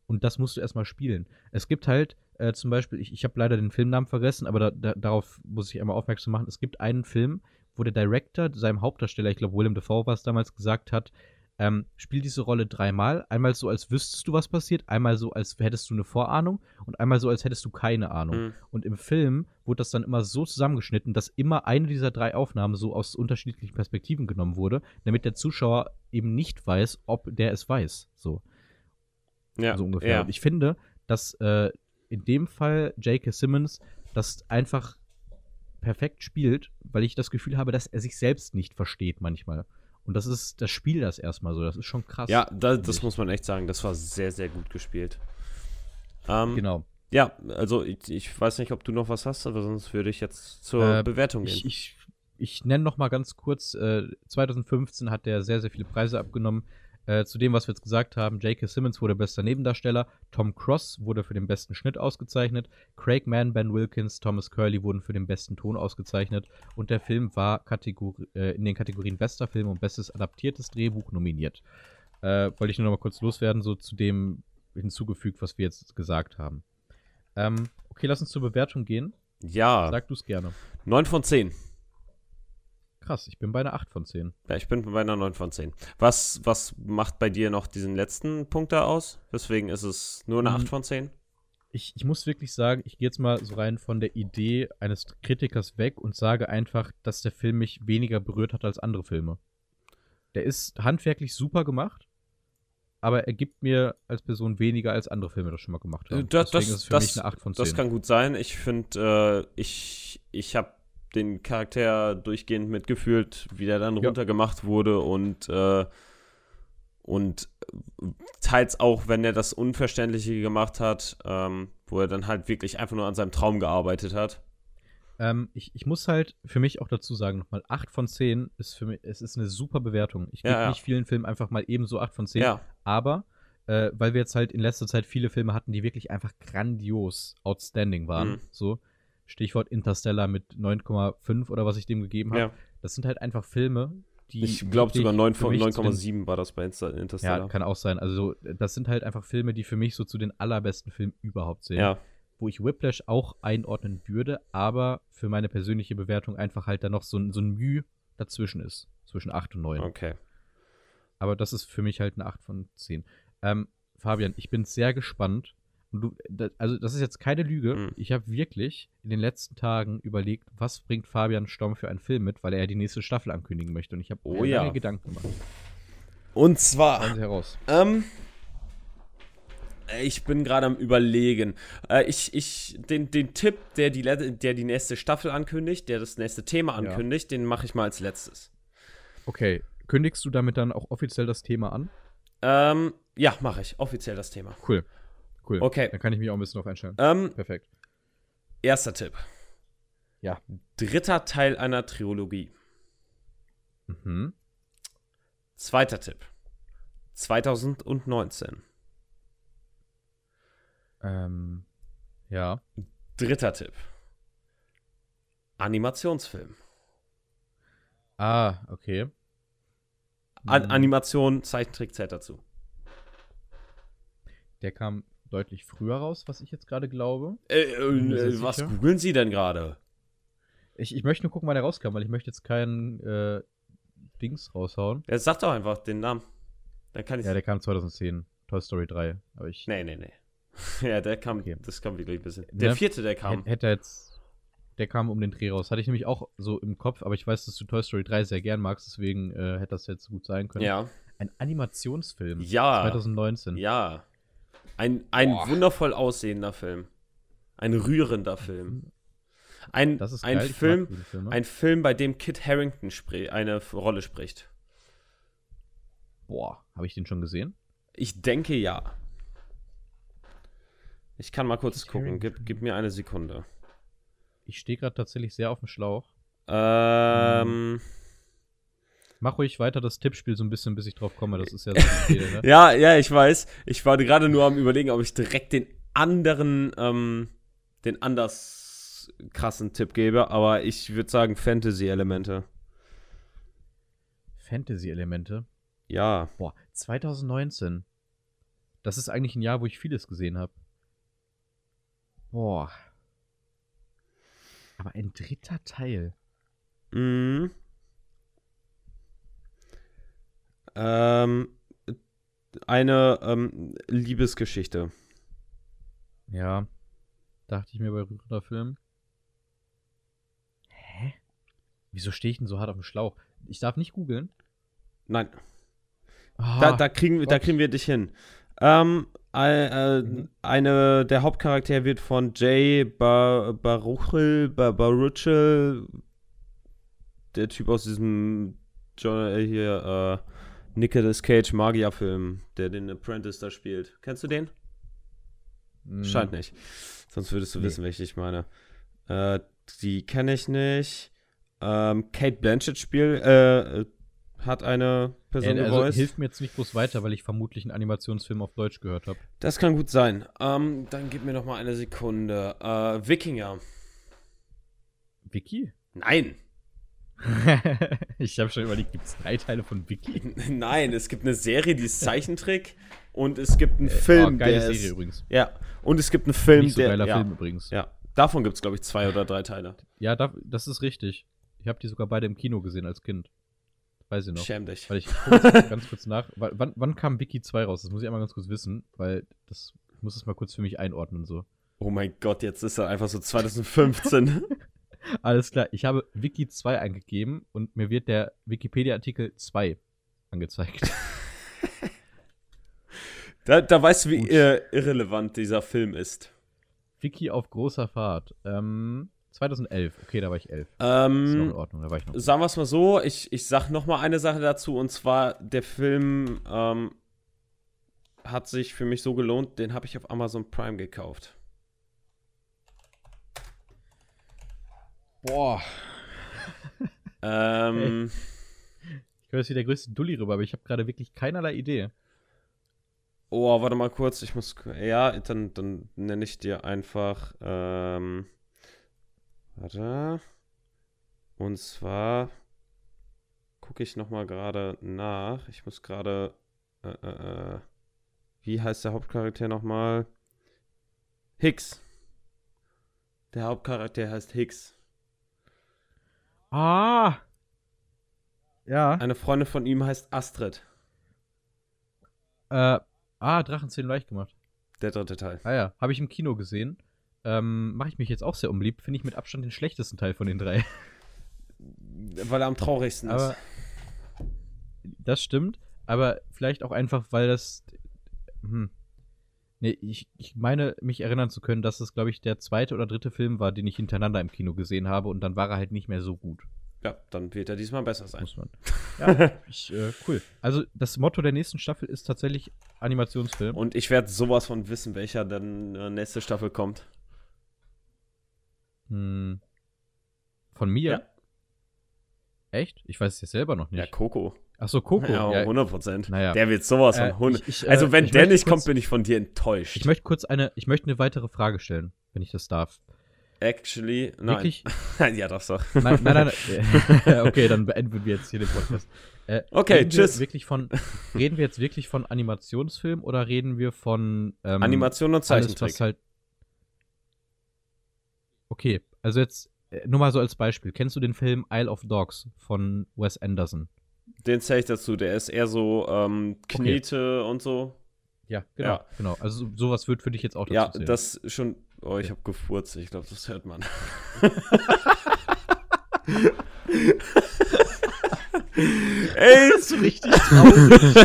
Und das musst du erstmal spielen. Es gibt halt, äh, zum Beispiel, ich, ich habe leider den Filmnamen vergessen, aber da, da, darauf muss ich einmal aufmerksam machen. Es gibt einen Film, wo der Director seinem Hauptdarsteller, ich glaube William Dafoe war es damals, gesagt hat, ähm, spiel diese Rolle dreimal. Einmal so, als wüsstest du, was passiert, einmal so, als hättest du eine Vorahnung und einmal so, als hättest du keine Ahnung. Mhm. Und im Film wurde das dann immer so zusammengeschnitten, dass immer eine dieser drei Aufnahmen so aus unterschiedlichen Perspektiven genommen wurde, damit der Zuschauer eben nicht weiß, ob der es weiß. So. Ja. So ungefähr. Ja. Und ich finde, dass äh, in dem Fall J.K. Simmons das einfach perfekt spielt, weil ich das Gefühl habe, dass er sich selbst nicht versteht manchmal. Und das ist das Spiel das erstmal so. Das ist schon krass. Ja, da, das muss man echt sagen. Das war sehr, sehr gut gespielt. Ähm, genau. Ja, also ich, ich, weiß nicht, ob du noch was hast, aber sonst würde ich jetzt zur äh, Bewertung gehen. Ich, ich, ich nenne noch mal ganz kurz, äh, 2015 hat der sehr, sehr viele Preise abgenommen. Äh, zu dem, was wir jetzt gesagt haben, J.K. Simmons wurde bester Nebendarsteller, Tom Cross wurde für den besten Schnitt ausgezeichnet, Craig Mann, Ben Wilkins, Thomas Curley wurden für den besten Ton ausgezeichnet und der Film war Kategori äh, in den Kategorien bester Film und bestes adaptiertes Drehbuch nominiert. Äh, wollte ich nur noch mal kurz loswerden, so zu dem, hinzugefügt, was wir jetzt gesagt haben. Ähm, okay, lass uns zur Bewertung gehen. Ja. Sag du es gerne. 9 von 10. Krass, ich bin bei einer 8 von 10. Ja, ich bin bei einer 9 von 10. Was, was macht bei dir noch diesen letzten Punkt da aus? Weswegen ist es nur eine Mhm. 8 von 10? Ich, ich muss wirklich sagen, ich gehe jetzt mal so rein von der Idee eines Kritikers weg und sage einfach, dass der Film mich weniger berührt hat als andere Filme. Der ist handwerklich super gemacht, aber er gibt mir als Person weniger als andere Filme das schon mal gemacht haben. Äh, das- Deswegen das- ist für das- mich eine 8 von 10. Das kann gut sein. Ich finde, äh, ich, ich habe den Charakter durchgehend mitgefühlt, wie der dann Ja. runtergemacht wurde und, äh, und teils auch, wenn er das Unverständliche gemacht hat, ähm, wo er dann halt wirklich einfach nur an seinem Traum gearbeitet hat. Ähm, ich, ich muss halt für mich auch dazu sagen, nochmal 8 von 10 ist für mich, es ist eine super Bewertung. Ich gebe Ja, ja. nicht vielen Filmen einfach mal ebenso 8 von 10. Ja, Aber, äh, weil wir jetzt halt in letzter Zeit viele Filme hatten, die wirklich einfach grandios outstanding waren. Mhm. So, Stichwort Interstellar mit 9,5 oder was ich dem gegeben habe. ja. Das sind halt einfach Filme, die. Ich glaube sogar 9 für von mich zu den- 9,7 war das bei Interstellar. Ja, kann auch sein. Also, das sind halt einfach Filme, die für mich so zu den allerbesten Filmen überhaupt zählen. ja. Wo ich Whiplash auch einordnen würde, aber für meine persönliche Bewertung einfach halt da noch so, ein- so ein Mühe dazwischen ist. Zwischen 8 und 9. okay. Aber das ist für mich halt eine 8 von 10. Ähm, Fabian, ich bin sehr gespannt. Und du, da, also, das ist jetzt keine Lüge. Mhm. Ich habe wirklich in den letzten Tagen überlegt, was bringt Fabian Storm für einen Film mit, weil er die nächste Staffel ankündigen möchte. Und ich habe Oh mir ja. Gedanken gemacht. Und zwar. Heraus. Ähm, ich bin gerade am überlegen. Äh, ich, ich, den, den Tipp, der die, der die nächste Staffel ankündigt, der das nächste Thema Ja. ankündigt, den mache ich mal als letztes. Okay, kündigst du damit dann auch offiziell das Thema an? Ähm, ja, mache ich. Offiziell das Thema. Cool. Cool. Okay. Dann kann ich mich auch ein bisschen drauf einstellen. Ähm, Perfekt. erster Tipp. Ja. Dritter Teil einer Trilogie. Mhm. Zweiter Tipp. 2019. Ähm, ja. Dritter Tipp. Animationsfilm. Ah, okay. An. Animation, Zeichentrick zählt dazu. Der kam deutlich früher raus, was ich jetzt gerade glaube. Äh, äh, sehr was sicher. googeln Sie denn gerade? Ich, ich möchte nur gucken, wann der rauskam, weil ich möchte jetzt keinen äh, Dings raushauen. Ja, sag doch einfach den Namen. Dann kann ich. Ja, der kam 2010. Toy Story 3. Aber ich nee, nee, nee. ja, der kam, Okay. das kam wirklich ein bisschen. Der Ne? vierte, der kam. hätte hätte jetzt. Der kam um den Dreh raus. Hatte ich nämlich auch so im Kopf, aber ich weiß, dass du Toy Story 3 sehr gern magst, deswegen äh, hätte das jetzt gut sein können. Ja. Ein Animationsfilm. Ja. 2019. Ja. Ein, ein Boah. wundervoll aussehender Film. Ein rührender Film. Ein, ein geil. Film, ein Film, bei dem Kit Harrington eine Rolle spricht. Boah, habe ich den schon gesehen? Ich denke ja. Ich kann mal kurz Kit gucken. Gib, gib mir eine Sekunde. Ich stehe gerade tatsächlich sehr auf dem Schlauch. Ähm. Mach ruhig weiter das Tippspiel so ein bisschen, bis ich drauf komme. Das ist ja so die Idee, ne? Ja, ja, ich weiß. Ich war gerade nur am überlegen, ob ich direkt den anderen, ähm, den anders krassen Tipp gebe, aber ich würde sagen Fantasy-Elemente. Fantasy-Elemente. Ja. Boah, 2019. Das ist eigentlich ein Jahr, wo ich vieles gesehen habe. Boah. Aber ein dritter Teil. Mhm. Ähm, eine ähm, Liebesgeschichte. Ja. Dachte ich mir bei rührender Film. Hä? Wieso stehe ich denn so hart auf dem Schlauch? Ich darf nicht googeln. Nein, Ah, da, da, kriegen, wir- da kriegen wir dich hin. Ähm, äh, äh, Mhm. eine, der Hauptcharakter wird von Jay Bar Baruchel, Bar Baruchel, der Typ aus diesem John, äh, hier, äh, Nicolas Cage Magierfilm, der den Apprentice da spielt. Kennst du den? mh, Scheint nicht. Sonst würdest du Nee. wissen, welche ich meine. Äh, die kenne ich nicht. Ähm, Kate Blanchett spielt, äh, hat eine Person Äh, also gevoiced. hilft mir jetzt nicht groß weiter, weil ich vermutlich einen Animationsfilm auf Deutsch gehört habe. Das kann gut sein. Ähm, dann gib mir noch mal eine Sekunde. Äh, Wikinger. Vicky? Nein. ich habe schon überlegt, gibt es drei Teile von Vicky? Nein, es gibt eine Serie, die ist Zeichentrick. Und es gibt einen Äh, Film, oh, geile der Serie ist, übrigens. Ja, und es gibt einen Film, Nicht so der. geiler ja, Film übrigens. ja, davon gibt es, glaube ich, zwei oder drei Teile. Ja, da, das ist richtig. Ich habe die sogar beide im Kino gesehen als Kind. Weiß ich noch. Schäm dich. Weil ich jetzt ganz kurz nach. Wa- Wann, wann kam Wiki 2 raus? Das muss ich einmal ganz kurz wissen, weil das ich muss es mal kurz für mich einordnen so. Oh mein Gott, jetzt ist er einfach so 2015. Alles klar, ich habe Wiki 2 eingegeben und mir wird der Wikipedia-Artikel 2 angezeigt. da, da weißt du, wie äh, irrelevant dieser Film ist. Wiki auf großer Fahrt. Ähm, 2011. Okay, da war ich 11. Das ist noch in Ähm, Ordnung, da war ich noch. sagen wir es mal so, ich, ich sag noch mal eine Sache dazu und zwar der Film ähm, hat sich für mich so gelohnt, den habe ich auf Amazon Prime gekauft. Boah. Ähm, Ich höre jetzt wie der größte Dulli rüber, aber ich habe gerade wirklich keinerlei Idee. oh, warte mal kurz, ich muss, ja, dann, dann nenne ich dir einfach, ähm, warte, und zwar gucke ich noch mal gerade nach, ich muss gerade, äh, äh, äh, wie heißt der Hauptcharakter noch mal? Hicks. Der Hauptcharakter heißt Hicks. Ah! Ja. Eine Freundin von ihm heißt Astrid. Äh, ah, Drachenzählen leicht gemacht. Der dritte Teil. Ah ja, habe ich im Kino gesehen. Ähm, mache ich mich jetzt auch sehr unbeliebt. Finde ich mit Abstand den schlechtesten Teil von den drei. Weil er am traurigsten Aber ist. das stimmt. Aber vielleicht auch einfach, weil das. Hm. Nee, ich, ich meine, mich erinnern zu können, dass es, glaube ich, der zweite oder dritte Film war, den ich hintereinander im Kino gesehen habe und dann war er halt nicht mehr so gut. Ja, dann wird er diesmal besser sein. Muss man. Ja, ich, äh, cool. Also, das Motto der nächsten Staffel ist tatsächlich Animationsfilm. Und ich werde sowas von wissen, welcher dann äh, nächste Staffel kommt. Hm. Von mir? Ja. Echt? Ich weiß es jetzt selber noch Ja, nicht. Coco. Ach so, Coco. Ja, Ja, 100 Prozent. Naja. Der wird sowas von Äh, 100. ich- ich, äh, also, wenn der nicht kurz- kommt, bin ich von dir enttäuscht. Ich möchte kurz eine, ich möchte eine weitere Frage stellen, wenn ich das darf. Actually, nein. Wirklich? ja, doch. Nein, nein, nein. okay, dann beenden wir jetzt hier den Podcast. Äh, Okay, tschüss. Wir wirklich von, reden wir jetzt wirklich von Animationsfilm oder reden wir von ähm, Animation und alles, Zeichentrick. was halt. Okay, also jetzt äh, nur mal so als Beispiel. Kennst du den Film Isle of Dogs von Wes Anderson? Den zähle ich dazu. Der ist eher so ähm, Knete und so. Ja, genau. Ja. genau. Also so- sowas wird für dich jetzt auch dazu Ja, zählen. das schon. Oh, ich habe gefurzt. Ich glaube, das hört man. Ey, ist so richtig traurig.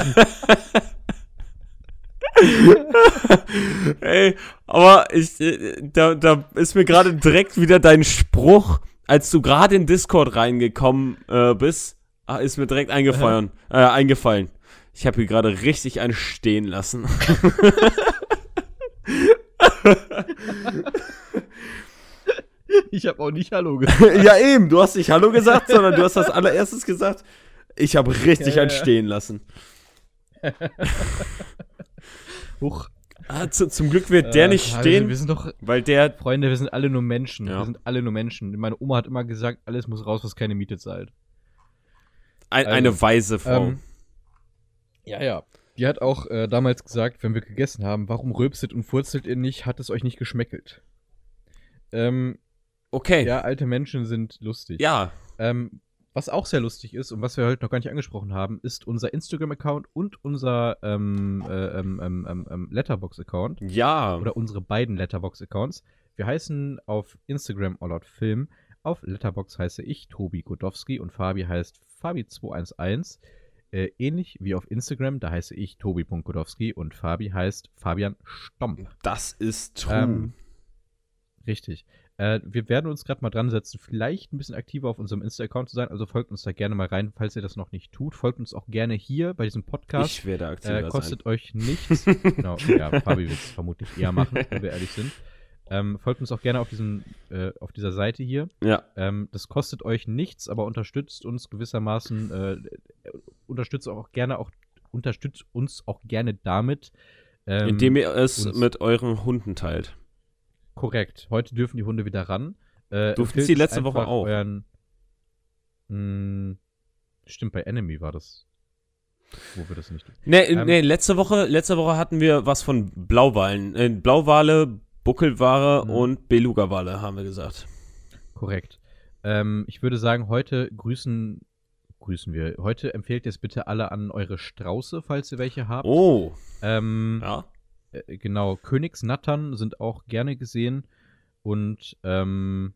Ey, aber ich, da, da ist mir gerade direkt wieder dein Spruch, als du gerade in Discord reingekommen äh, bist, ah, ist mir direkt eingefallen. Äh, eingefallen. Ich habe hier gerade richtig einen stehen lassen. ich habe auch nicht Hallo gesagt. ja, eben, du hast nicht Hallo gesagt, sondern du hast das allererstes gesagt. Ich habe richtig Ja, einen ja. stehen lassen. Huch. Ah, zu, zum Glück wird der Äh, nicht stehen, Wir sind doch, weil der. Freunde, wir sind alle nur Menschen. Ja. Wir sind alle nur Menschen. Meine Oma hat immer gesagt, alles muss raus, was keine Miete zahlt. Ein, Also, eine weise Frau. ähm, Ja, ja. Die hat auch äh, damals gesagt, wenn wir gegessen haben, warum rülpset und furzelt ihr nicht, hat es euch nicht geschmeckelt. Ähm, okay. ja, alte Menschen sind lustig. ja. Ähm, was auch sehr lustig ist und was wir heute noch gar nicht angesprochen haben, ist unser Instagram-Account und unser ähm, äh, ähm, ähm, ähm, ähm, Letterbox-Account. Ja. Oder unsere beiden Letterbox-Accounts. Wir heißen auf Instagram Allotfilm. Auf Letterbox heiße ich Tobi Godowski und Fabi heißt Fabi211. Äh, ähnlich wie auf Instagram, da heiße ich Tobi.godowski und Fabi heißt Fabian Stomp. Das ist true. Ähm, Richtig. Äh, wir werden uns gerade mal dran setzen, vielleicht ein bisschen aktiver auf unserem Insta-Account zu sein. Also folgt uns da gerne mal rein, falls ihr das noch nicht tut. Folgt uns auch gerne hier bei diesem Podcast. ich werde aktiver Äh, kostet euch nichts. genau, ja, Fabi wird es vermutlich eher machen, wenn wir ehrlich sind. Ähm, folgt uns auch gerne auf, diesem, äh, auf dieser Seite hier. Ja. Ähm, das kostet euch nichts, aber unterstützt uns gewissermaßen, äh, unterstützt auch gerne auch, unterstützt uns auch gerne damit. Ähm, Indem ihr es mit euren Hunden teilt. Korrekt. Heute dürfen die Hunde wieder ran. Äh, Durften sie letzte Woche auch? Euren, mh, stimmt, bei Enemy war das. wo wir das nicht. Nee, Ähm, nee, letzte Woche, letzte Woche hatten wir was von Blauwalen. Äh, Blauwale, Buckelwale Mhm. und Beluga-Wale, haben wir gesagt. Korrekt. Ähm, ich würde sagen, heute grüßen, grüßen wir. Heute empfehlt ihr es bitte alle an eure Strauße, falls ihr welche habt. Oh, Ähm, ja. äh, genau, Königsnattern sind auch gerne gesehen und ähm,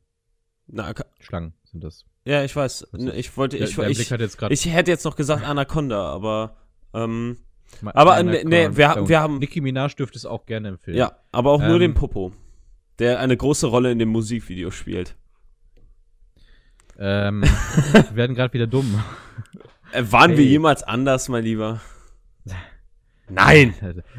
Na, Schlangen sind das. ja, ich weiß. Ist- Ich wollte, Der, ich, der Blick ich, ich hätte jetzt noch gesagt Anaconda, aber, ähm, aber, nee, nee, wir ha- wir haben- Nicki Minaj dürfte es auch gerne empfehlen. ja, aber auch nur Ähm, den Popo, der eine große Rolle in dem Musikvideo spielt. Ähm, wir werden gerade wieder dumm. Äh, waren wir Hey. jemals anders, mein Lieber? Nein!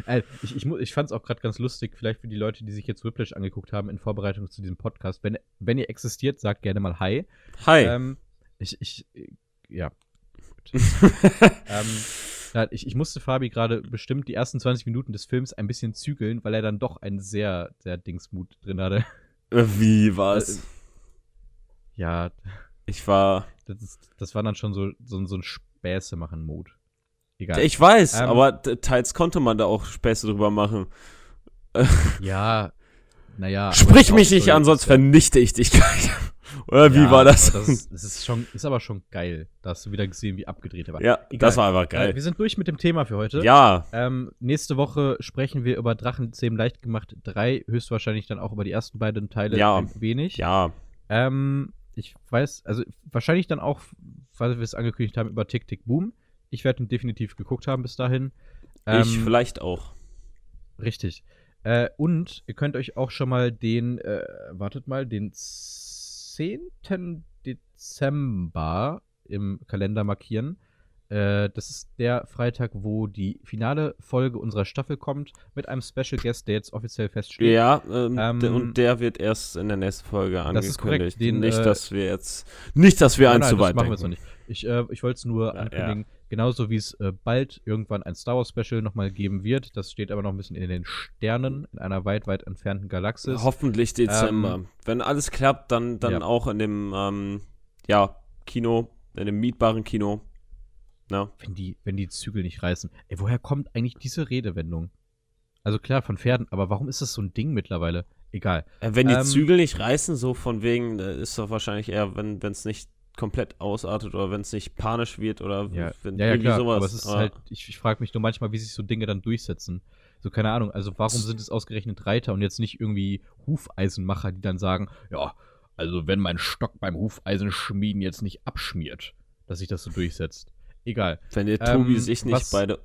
Äh, ich, ich, ich fand es auch gerade ganz lustig, vielleicht für die Leute, die sich jetzt Whiplash angeguckt haben in Vorbereitung zu diesem Podcast. Wenn, wenn ihr existiert, sagt gerne mal Hi. Hi. Ähm, ich, ich, äh, ja. Ähm, ja, ich, ich musste Fabi gerade bestimmt die ersten 20 Minuten des Films ein bisschen zügeln, weil er dann doch einen sehr, sehr Dingsmut drin hatte. Äh, Wie war's? Ja, Ich war. das, ist, das war dann schon so, so, so ein Späße-machen-Mode. Egal. Ich weiß, Ähm, aber teils konnte man da auch Späße drüber machen. ja, naja. Sprich mich nicht an, sonst vernichte ich dich gleich. Oder wie Ja, war das? Das ist, das ist schon, ist aber schon geil. Da hast du wieder gesehen, wie abgedreht er war. ja, Egal. das war einfach Äh, geil. wir sind durch mit dem Thema für heute. Ja, Ähm, nächste Woche sprechen wir über Drachenzähmen leicht gemacht 3, höchstwahrscheinlich dann auch über die ersten beiden Teile Ja. ein wenig. ja. Ähm, ich weiß, also wahrscheinlich dann auch, weil wir es angekündigt haben, über Tick Tick Boom. Ich werde ihn definitiv geguckt haben bis dahin. ich Ähm, vielleicht auch. Richtig. Äh, und ihr könnt euch auch schon mal den, äh, wartet mal, den 10. Dezember im Kalender markieren. Äh, das ist der Freitag, wo die finale Folge unserer Staffel kommt, mit einem Special Guest, der jetzt offiziell feststeht. Ja, ähm, ähm, und der wird erst in der nächsten Folge angekündigt. Das ist korrekt, den, nicht, äh, dass wir jetzt, nicht, dass wir Nein, eins nein, zu weit machen wir jetzt noch denken. nicht. Ich, äh, ich wollte es nur Ja, ankündigen, genauso wie es äh, bald irgendwann ein Star Wars Special nochmal geben wird. Das steht aber noch ein bisschen in den Sternen, in einer weit, weit entfernten Galaxis. Hoffentlich Dezember. Ähm, Wenn alles klappt, dann, dann ja. auch in dem, ähm, ja, Kino, in dem mietbaren Kino. Na, wenn die, wenn die Zügel nicht reißen. Ey, woher kommt eigentlich diese Redewendung? Also klar, von Pferden, aber warum ist das so ein Ding mittlerweile? Egal. Äh, Wenn die Ähm, Zügel nicht reißen, so von wegen, äh, ist doch wahrscheinlich eher, wenn es nicht komplett ausartet oder wenn es nicht panisch wird oder Ja, wenn ja, ja irgendwie klar. sowas. Aber es ist Aber halt, ich, ich frage mich nur manchmal, wie sich so Dinge dann durchsetzen. So, keine Ahnung. Also, warum sind es ausgerechnet Reiter und jetzt nicht irgendwie Hufeisenmacher, die dann sagen, ja, also wenn mein Stock beim Hufeisenschmieden jetzt nicht abschmiert, dass sich das so durchsetzt. Egal. wenn der Tobi ähm, sich nicht was- beide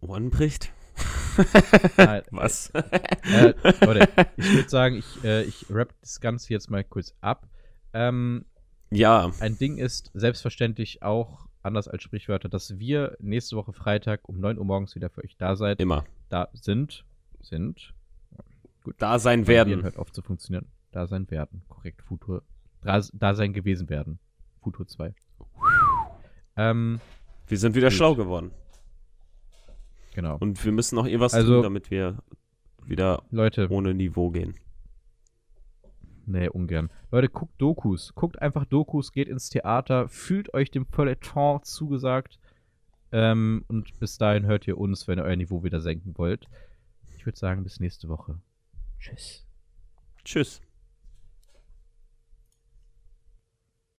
Ohren bricht. Nein, Was? Äh, Leute, ich würde sagen, ich, äh, ich rapp das Ganze jetzt mal kurz ab. Ähm, ja, ein Ding ist selbstverständlich auch, anders als Sprichwörter, dass wir nächste Woche Freitag um 9 Uhr morgens wieder für euch da seid. immer. Da sind, sind, Da sein Gehirn werden. hört auf zu funktionieren. Da sein werden, korrekt, Futur, da, da sein gewesen werden. Futur 2. Ähm, Wir sind wieder Gut. schlau geworden. genau. Und wir müssen noch irgendwas Also- tun, damit wir wieder Leute, ohne Niveau gehen. nee, ungern. Leute, guckt Dokus. Guckt einfach Dokus, geht ins Theater, fühlt euch dem Feuilleton zugesagt. Ähm, und bis dahin hört ihr uns, wenn ihr euer Niveau wieder senken wollt. Ich würde sagen, bis nächste Woche. Tschüss. Tschüss.